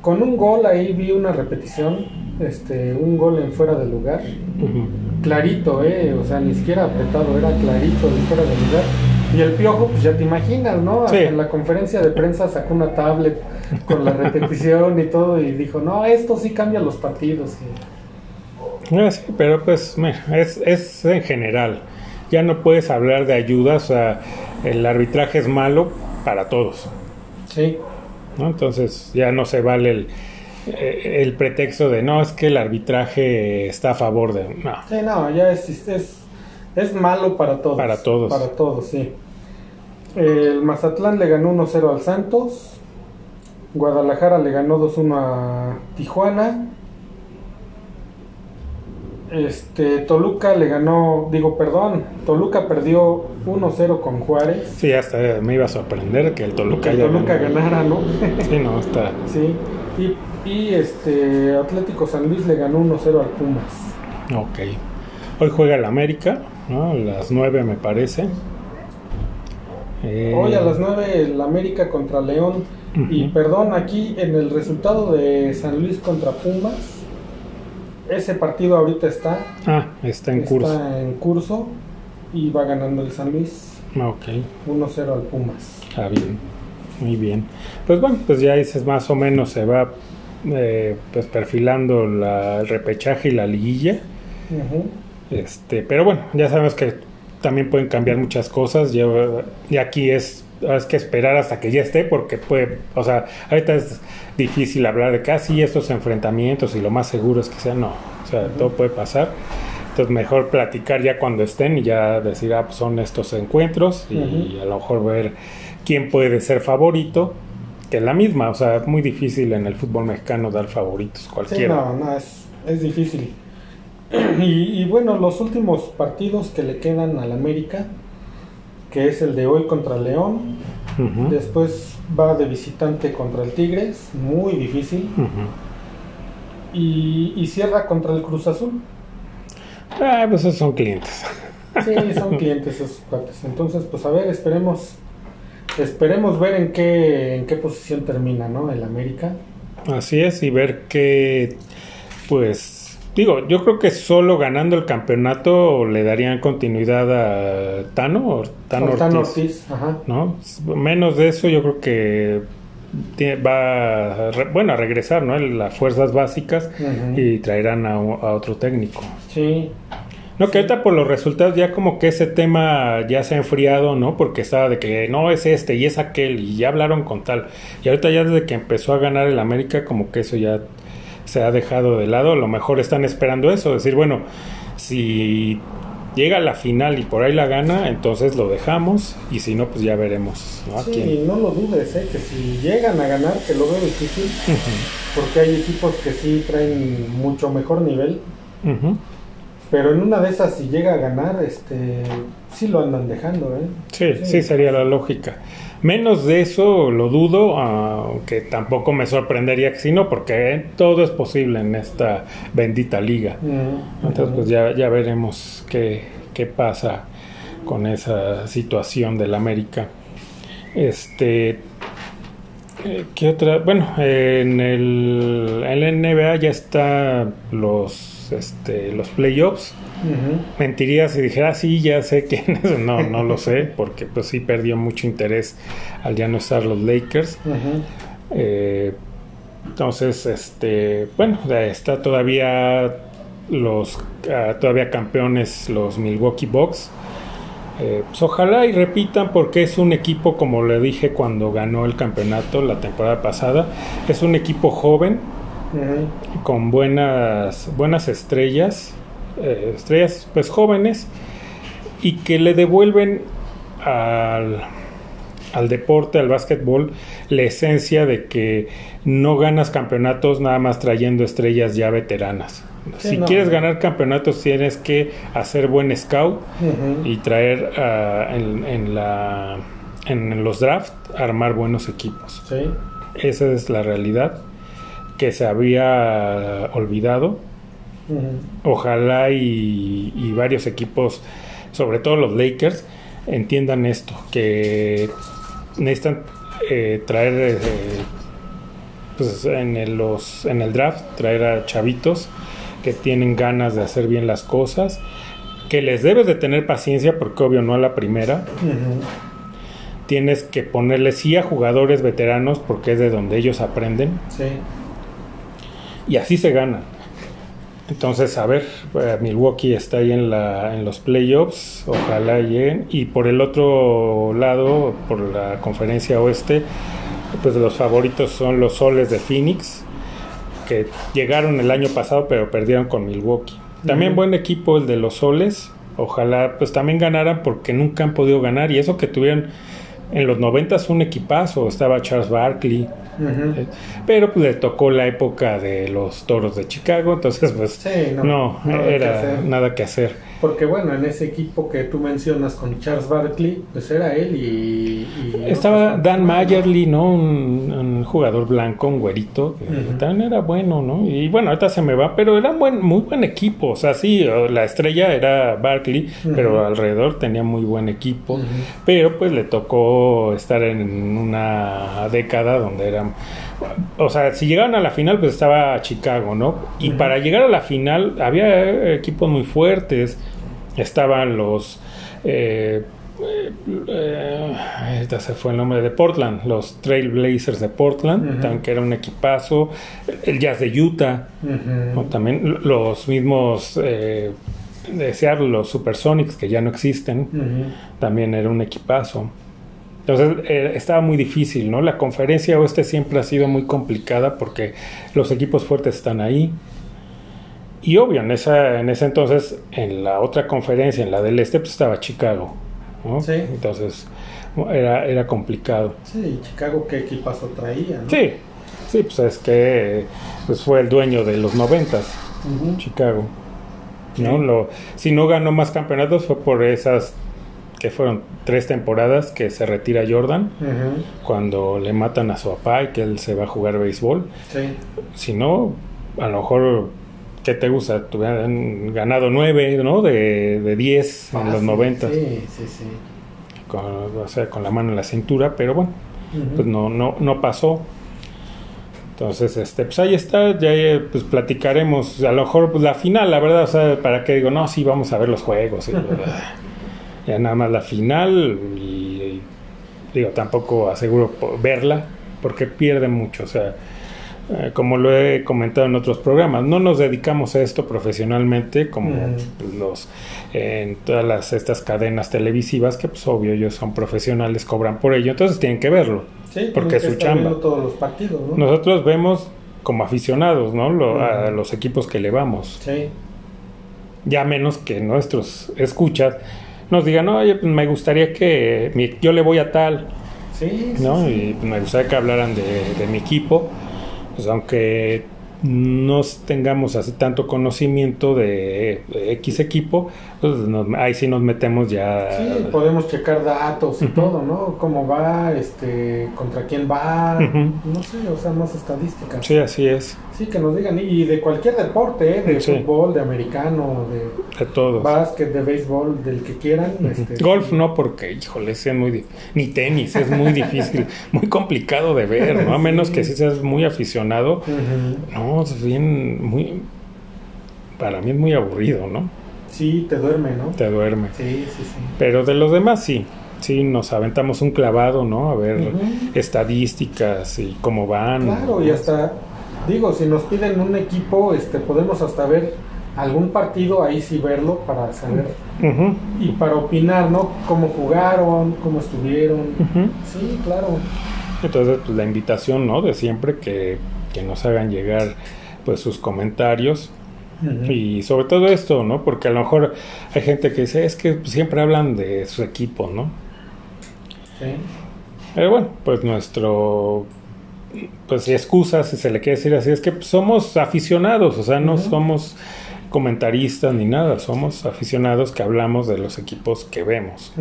Con un gol ahí vi una repetición. Este, un gol en fuera de lugar. ujú. Clarito, eh. O sea, ni siquiera apretado, era clarito de fuera de lugar. Y el piojo, pues ya te imaginas, ¿no? Sí. en la conferencia de prensa sacó una tablet con la repetición y todo y dijo, no, esto sí cambia los partidos. Y- Ah, sí, pero pues mira, es, es en general. Ya no puedes hablar de ayudas, o sea, el arbitraje es malo para todos, Sí, ¿no? Entonces ya no se vale el, eh, el pretexto de no, es que el arbitraje está a favor de... No, sí, no, ya es, es, es malo para todos. Para todos. Para todos, sí. El Mazatlán le ganó 1-0 al Santos. Guadalajara le ganó 2-1 a Tijuana. Este, Toluca le ganó, digo, perdón, Toluca perdió 1-0 con Juárez. sí, hasta me iba a sorprender que el Toluca Que haya Toluca ganara, ¿no? <laughs> Sí, no, está... sí. Y, y este, Atlético San Luis le ganó 1-0 al Pumas. Ok. Hoy juega el América, ¿no? A las 9 me parece. Eh, Hoy a las 9 el América contra León. Y perdón, aquí en el resultado de San Luis contra Pumas, ese partido ahorita está, Ah, está en curso. está en curso y va ganando el San Luis Ah, Ok. 1-0 al Pumas. Está bien, muy bien. Pues bueno, pues ya dices más o menos se va eh, pues perfilando la, el repechaje y la liguilla. Este, pero bueno, ya sabemos que también pueden cambiar muchas cosas. Ya, ya aquí es, es que esperar hasta que ya esté, porque puede, o sea, ahorita es difícil hablar de casi estos enfrentamientos y lo más seguro es que sea no. O sea, todo puede pasar. Entonces mejor platicar ya cuando estén y ya decir, ah, pues son estos encuentros y a lo mejor ver quién puede ser favorito, que es la misma, o sea, muy difícil en el fútbol mexicano dar favoritos, Sí, cualquiera. no, no, es, es difícil. <clears throat> Y, y bueno, los últimos partidos que le quedan al América, que es el de hoy contra León, Ujú, después va de visitante contra el Tigres, muy difícil, y, y cierra contra el Cruz Azul. Ah, pues esos son clientes. Sí, son clientes esos cuates. Entonces, pues a ver, esperemos, esperemos ver en qué, en qué posición termina, ¿no? El América. Así es, y ver que, pues, digo, yo creo que solo ganando el campeonato le darían continuidad a Tano, o Tano Tano Ortiz, ajá. ¿no? Menos de eso, yo creo que tie- va, a re- bueno, a regresar, ¿no? Las fuerzas básicas y traerán a, a otro técnico. Sí, No, que ahorita por los resultados ya como que ese tema ya se ha enfriado, ¿no? Porque estaba de que no es este y es aquel y ya hablaron con tal. Y ahorita ya desde que empezó a ganar el América como que eso ya se ha dejado de lado. A lo mejor están esperando eso, decir, bueno, si llega a la final y por ahí la gana, entonces lo dejamos y si no, pues ya veremos, ¿no? Sí, quién. no lo dudes, ¿eh? que si llegan a ganar, que lo veo difícil, porque hay equipos que sí traen mucho mejor nivel, pero en una de esas, si llega a ganar, este, sí lo andan dejando, ¿eh? Sí, sí, sería la lógica. Menos de eso lo dudo, aunque tampoco me sorprendería que si no, porque todo es posible en esta bendita liga. Entonces, pues ya, ya veremos qué, qué pasa con esa situación del América. Este, eh, ¿Qué otra? Bueno, en el, en NBA ya está los, este, los playoffs. Mentiría si dijera, sí, ya sé quién es. <laughs> No, no lo sé, porque pues sí perdió mucho interés al ya no estar los Lakers. Eh, entonces, este, bueno, está todavía los ah, todavía campeones los Milwaukee Bucks. Eh, pues ojalá y repitan porque es un equipo, como le dije cuando ganó el campeonato la temporada pasada, es un equipo joven, con buenas, buenas estrellas, eh, estrellas pues jóvenes, y que le devuelven al, al deporte, al básquetbol, la esencia de que no ganas campeonatos nada más trayendo estrellas ya veteranas. Si quieres ganar campeonatos tienes que hacer buen scout y traer uh, en, en, la, en los drafts armar buenos equipos. Esa es la realidad que se había olvidado. Ojalá y, varios equipos, sobre todo los Lakers, entiendan esto, que necesitan eh, traer eh, pues en, los, en el draft, traer a chavitos que tienen ganas de hacer bien las cosas, que les debes de tener paciencia porque obvio no a la primera. Tienes que ponerle sí a jugadores veteranos porque es de donde ellos aprenden. Sí. Y así se ganan. Entonces, a ver, eh, Milwaukee está ahí en, la, en los playoffs, ojalá lleguen. Y por el otro lado, por la conferencia oeste, pues los favoritos son los soles de Phoenix, que llegaron el año pasado pero perdieron con Milwaukee. También buen equipo el de los Soles. Ojalá pues también ganaran porque nunca han podido ganar y eso que tuvieron en los 90 un equipazo, estaba Charles Barkley, eh, pero pues le tocó la época de los Toros de Chicago, entonces pues no, era nada que hacer. Porque bueno, en ese equipo que tú mencionas con Charles Barkley, pues era él y... Estaba Dan Mayerly, ¿no? Un, jugador blanco, un güerito, que también era bueno, ¿no? Y bueno, ahorita se me va, pero era buen, muy buen equipo. O sea, sí, la estrella era Barkley, pero alrededor tenía muy buen equipo. Pero pues le tocó estar en una década donde eran... O sea, si llegaban a la final, pues estaba Chicago, ¿no? Y para llegar a la final había equipos muy fuertes estaban los eh, eh, se fue el nombre de Portland, los Trailblazers de Portland, que era un equipazo, el Jazz de Utah, también los mismos eh, de Seattle, los Supersonics, que ya no existen, también era un equipazo. Entonces eh, estaba muy difícil, ¿no? La conferencia oeste siempre ha sido muy complicada porque los equipos fuertes están ahí. Y obvio, en, esa, en ese entonces, en la otra conferencia, en la del este, pues estaba Chicago. Sí. Entonces, era, era complicado. Sí, Chicago, ¿qué equipazo traía? ¿no? Sí, sí, pues es que pues fue el dueño de los noventas, Chicago. ¿no? Lo, si no ganó más campeonatos fue por esas que fueron tres temporadas que se retira Jordan cuando le matan a su papá y que él se va a jugar béisbol. Sí. Si no, a lo mejor ¿qué te gusta? Tuvieran ganado 9, ¿no? De, de 10 en los 90. Sí, sí, sí. Con, o sea, con la mano en la cintura, pero bueno, pues no, no, no pasó. Entonces, este, pues ahí está, ya pues platicaremos, a lo mejor pues, la final, la verdad, o sea, para qué digo, no, sí, vamos a ver los juegos, <laughs> ya nada más la final, y, digo, tampoco aseguro verla, porque pierde mucho, o sea, eh, como lo he comentado en otros programas, no nos dedicamos a esto profesionalmente como los en todas las, estas cadenas televisivas que pues obvio ellos son profesionales, cobran por ello, entonces tienen que verlo, porque es su chamba. Todos los partidos, Nosotros vemos como aficionados, ¿no? A los equipos que le vamos. Sí. Ya menos que nuestros escuchas nos digan, oye, pues me gustaría que yo le voy a tal, sí, ¿no? y me gustaría que hablaran de, de mi equipo pues aunque no tengamos así tanto conocimiento de, X equipo, pues ahí sí nos metemos ya. Sí, podemos checar datos y todo, ¿no? Cómo va, este, contra quién va, no sé, o sea, más estadísticas. Sí, así es. Sí, que nos digan, y de cualquier deporte, ¿eh? de fútbol, de americano, de, de todo. Básquet, de béisbol, del que quieran. Este, Golf no, porque, híjole, es muy ni tenis, es muy difícil, <laughs> muy complicado de ver, ¿no? A menos que sí seas muy aficionado. No, es bien, muy, para mí es muy aburrido, ¿no? Sí, te duerme, ¿no? Te duerme. Sí, sí, sí. Pero de los demás sí, sí, nos aventamos un clavado, ¿no? A ver estadísticas y cómo van. Claro, y hasta digo, si nos piden un equipo, este, podemos hasta ver algún partido ahí sí verlo para saber y para opinar, ¿no? Cómo jugaron, cómo estuvieron. Sí, claro. Entonces, pues la invitación, ¿no? De siempre que, que nos hagan llegar, pues, sus comentarios. Y sobre todo esto, ¿no? Porque a lo mejor hay gente que dice, es que siempre hablan de su equipo, ¿no? Sí. Pero bueno, pues nuestro pues excusas, si se le quiere decir así, es que somos aficionados, o sea, no somos comentaristas ni nada, somos aficionados que hablamos de los equipos que vemos.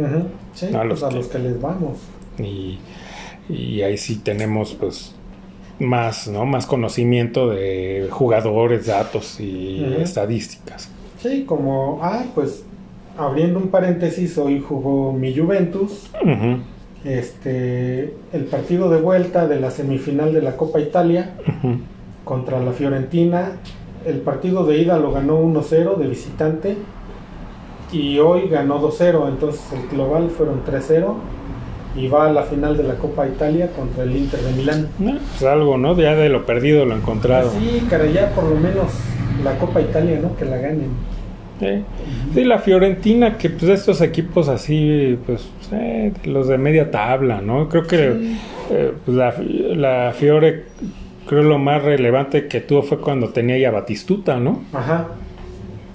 sí, a, los, pues que, les vamos. Y, y, ahí sí tenemos pues más, ¿no? Más conocimiento de jugadores, datos y estadísticas. Sí, como, ah, pues abriendo un paréntesis, hoy jugó mi Juventus este, el partido de vuelta de la semifinal de la Copa Italia contra la Fiorentina. El partido de ida lo ganó 1-0 de visitante y hoy ganó 2-0, entonces el global fueron 3-0 y va a la final de la Copa Italia contra el Inter de Milán. Es algo, ¿no? Ya de lo perdido lo encontrado. Sí, cara, ya por lo menos la Copa Italia, ¿no? Que la ganen. Sí, la Fiorentina, que pues estos equipos así, pues los de media tabla, ¿no? Creo que eh, pues, la, la, Fiore, creo lo más relevante que tuvo fue cuando tenía ya Batistuta, ¿no? Ajá.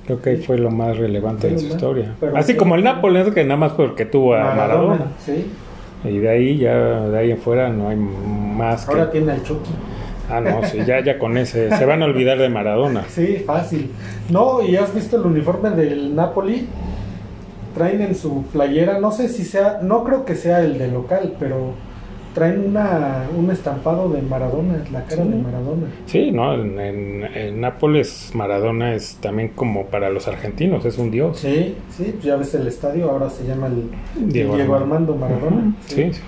Creo que fue lo más relevante de su historia. Así como el Nápoles, que nada más porque tuvo a Maradona. Sí. Y de ahí, ya de ahí en fuera no hay más. Ahora tiene al Chucky. Ah, no, sí, ya, ya con ese. Se van a olvidar de Maradona. <laughs> Sí, fácil. No, y has visto el uniforme del Napoli. Traen en su playera, no sé si sea, no creo que sea el de local, pero traen una, un estampado de Maradona, la cara de Maradona. Sí, no, en, en, Nápoles Maradona es también como para los argentinos, es un dios. Sí, sí, pues ya ves el estadio, ahora se llama el Diego, Armando Maradona. sí. sí.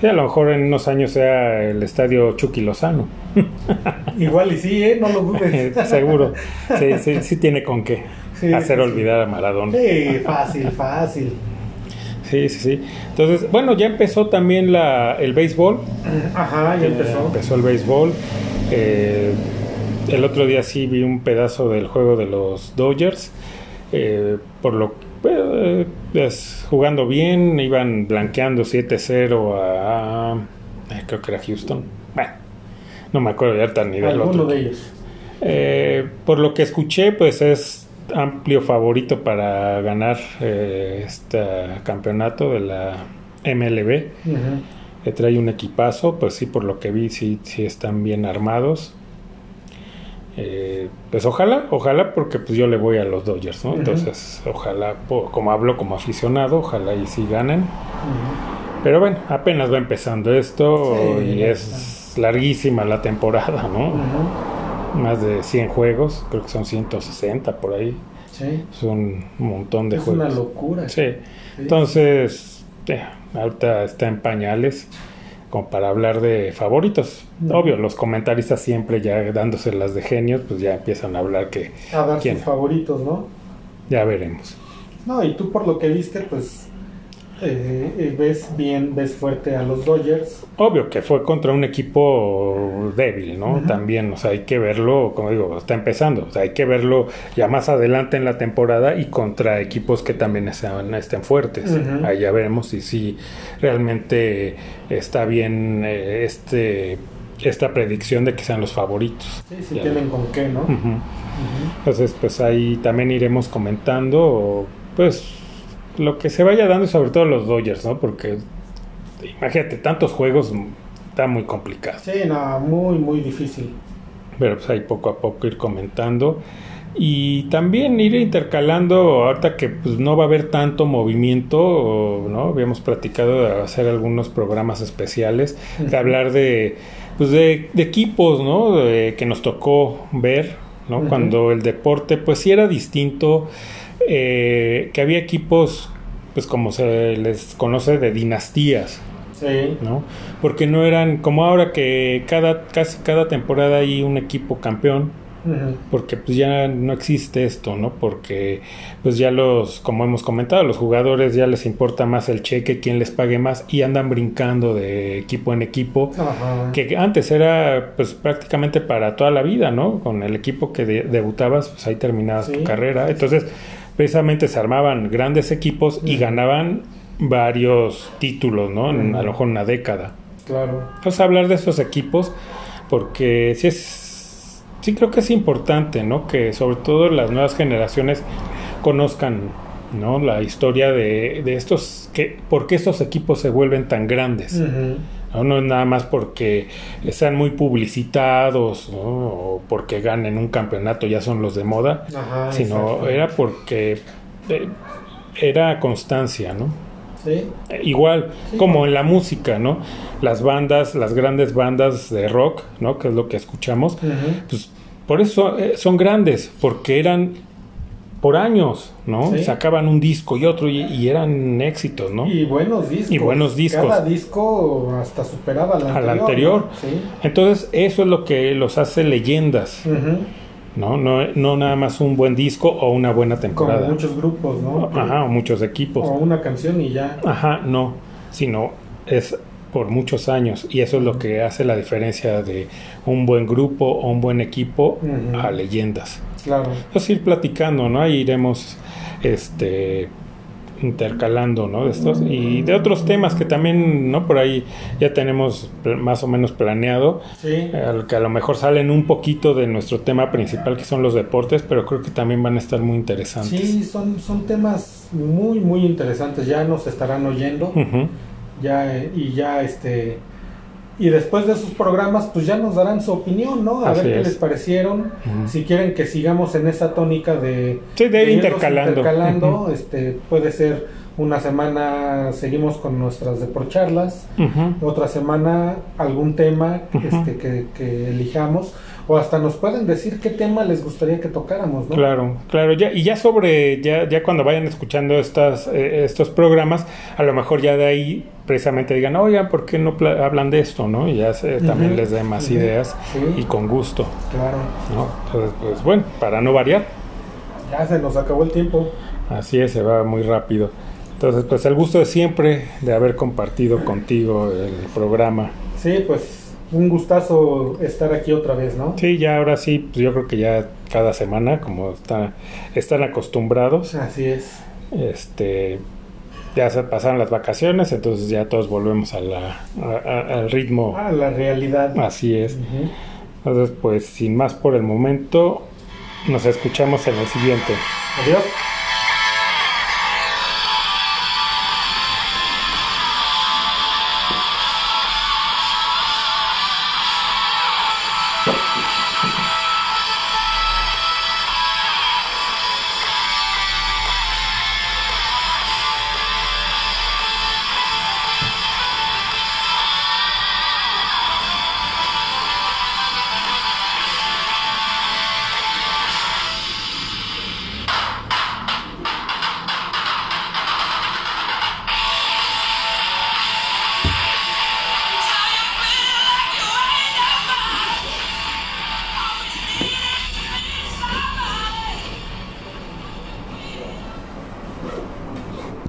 Sí, a lo mejor en unos años sea el estadio Chucky Lozano. <laughs> Igual y sí, ¿eh? No lo dudes. <laughs> Seguro. Sí, sí, sí tiene con qué hacer olvidar a Maradona. Sí, fácil, fácil. Sí, sí, sí. Entonces, bueno, ya empezó también la, el béisbol. Ajá, ya empezó. empezó el béisbol. Eh, el otro día sí vi un pedazo del juego de los Dodgers. Eh, por lo que pues, jugando bien, iban blanqueando 7-0 a, eh, creo que era Houston. Bueno, no me acuerdo ya tan ni del otro. de ellos. Eh, por lo que escuché, pues es amplio favorito para ganar eh, este campeonato de la MLB. trae un equipazo, pues sí, por lo que vi, sí, sí están bien armados. Eh, pues ojalá, ojalá, porque pues yo le voy a los Dodgers, ¿no? Entonces, ojalá, como hablo como aficionado, ojalá y sí ganen. Pero bueno, apenas va empezando esto y es larguísima la temporada, ¿no? Más de 100 juegos, creo que son 160 por ahí. Sí. Es un montón de juegos. Es una locura. Sí. Entonces, eh, ahorita está en pañales como para hablar de favoritos. Obvio, los comentaristas siempre ya dándose las de genios, pues ya empiezan a hablar que... A dar sus favoritos, ¿no? Ya veremos. No, y tú por lo que viste, pues eh, eh, ves bien, ves fuerte a los Dodgers. Obvio que fue contra un equipo débil, ¿no? También, o sea, hay que verlo, como digo, está empezando, o sea, hay que verlo ya más adelante en la temporada y contra equipos que también estén, estén fuertes. Ahí ya veremos si, si realmente está bien eh, este esta predicción de que sean los favoritos. Sí, si tienen con qué, ¿no? Entonces, pues ahí también iremos comentando, pues lo que se vaya dando, sobre todo los Dodgers, ¿no? Porque imagínate, tantos juegos está muy complicado. Sí, no, muy, muy difícil. pero pues ahí poco a poco ir comentando. Y también ir intercalando, ahorita que pues no va a haber tanto movimiento, ¿no? Habíamos platicado de hacer algunos programas especiales, de hablar de, pues de, equipos, ¿no? que nos tocó ver, ¿no? Cuando el deporte, pues sí era distinto, eh, que había equipos, pues como se les conoce, de dinastías, Sí. ¿no? Porque no eran como ahora que cada casi cada temporada hay un equipo campeón, porque pues ya no existe esto, ¿no? Porque pues ya los, como hemos comentado, los jugadores ya les importa más el cheque, quién les pague más y andan brincando de equipo en equipo, que antes era pues prácticamente para toda la vida, ¿no? Con el equipo que debutabas, pues ahí terminabas tu carrera. Entonces, precisamente se armaban grandes equipos y ganaban varios títulos, ¿no? En, a lo mejor una década. Claro. Entonces hablar de esos equipos, porque sí es, sí creo que es importante, ¿no? Que sobre todo las nuevas generaciones conozcan, ¿no? La historia de, de estos, que, por qué estos equipos se vuelven tan grandes. ¿No? es nada más porque sean muy publicitados ¿no? o porque ganen un campeonato, ya son los de moda, sino era porque eh, era constancia, ¿no? Igual, como en la música, ¿no? Las bandas, las grandes bandas de rock, ¿no? Que es lo que escuchamos, pues por eso eh, son grandes, porque eran por años, ¿no? Sacaban un disco y otro y, eran éxitos, ¿no? Y buenos discos. Y buenos discos. Cada disco hasta superaba al anterior. Al anterior. Entonces, eso es lo que los hace leyendas. ¿no? ¿no? No nada más un buen disco o una buena temporada. Como muchos grupos, ¿no? Ajá, o muchos equipos. O una canción y ya. Ajá, no, sino es por muchos años y eso es lo que hace la diferencia de un buen grupo o un buen equipo a leyendas. Claro. Entonces ir platicando, ¿no? Ahí iremos este intercalando, ¿no? De estos y de otros temas que también, ¿no? Por ahí ya tenemos más o menos planeado, sí. que a lo mejor salen un poquito de nuestro tema principal que son los deportes, pero creo que también van a estar muy interesantes. Sí, son, son temas muy, muy interesantes, ya nos estarán oyendo, ya, y ya este y después de esos programas, pues ya nos darán su opinión, ¿no? A ver qué les parecieron. Si quieren que sigamos en esa tónica de, sí, de, intercalando. intercalando este, puede ser una semana seguimos con nuestras deporcharlas, otra semana algún tema este, que, que elijamos o hasta nos pueden decir qué tema les gustaría que tocáramos, ¿no? Claro, claro, ya, y ya sobre, ya, ya cuando vayan escuchando estas, eh, estos programas, a lo mejor ya de ahí precisamente digan, oigan, ¿por qué no hablan de esto, no? Y ya se, también les dé más ideas y con gusto. Claro. ¿no? Entonces, pues bueno, para no variar. Ya se nos acabó el tiempo. Así es, se va muy rápido. Entonces, pues el gusto de siempre de haber compartido contigo el programa. Sí, pues un gustazo estar aquí otra vez, ¿no? Sí, ya ahora sí, pues yo creo que ya cada semana, como está, están acostumbrados. Así es. Este, ya se pasaron las vacaciones, entonces ya todos volvemos a la, al ritmo. A la realidad. Así es. Entonces, pues sin más por el momento, nos escuchamos en el siguiente. Adiós.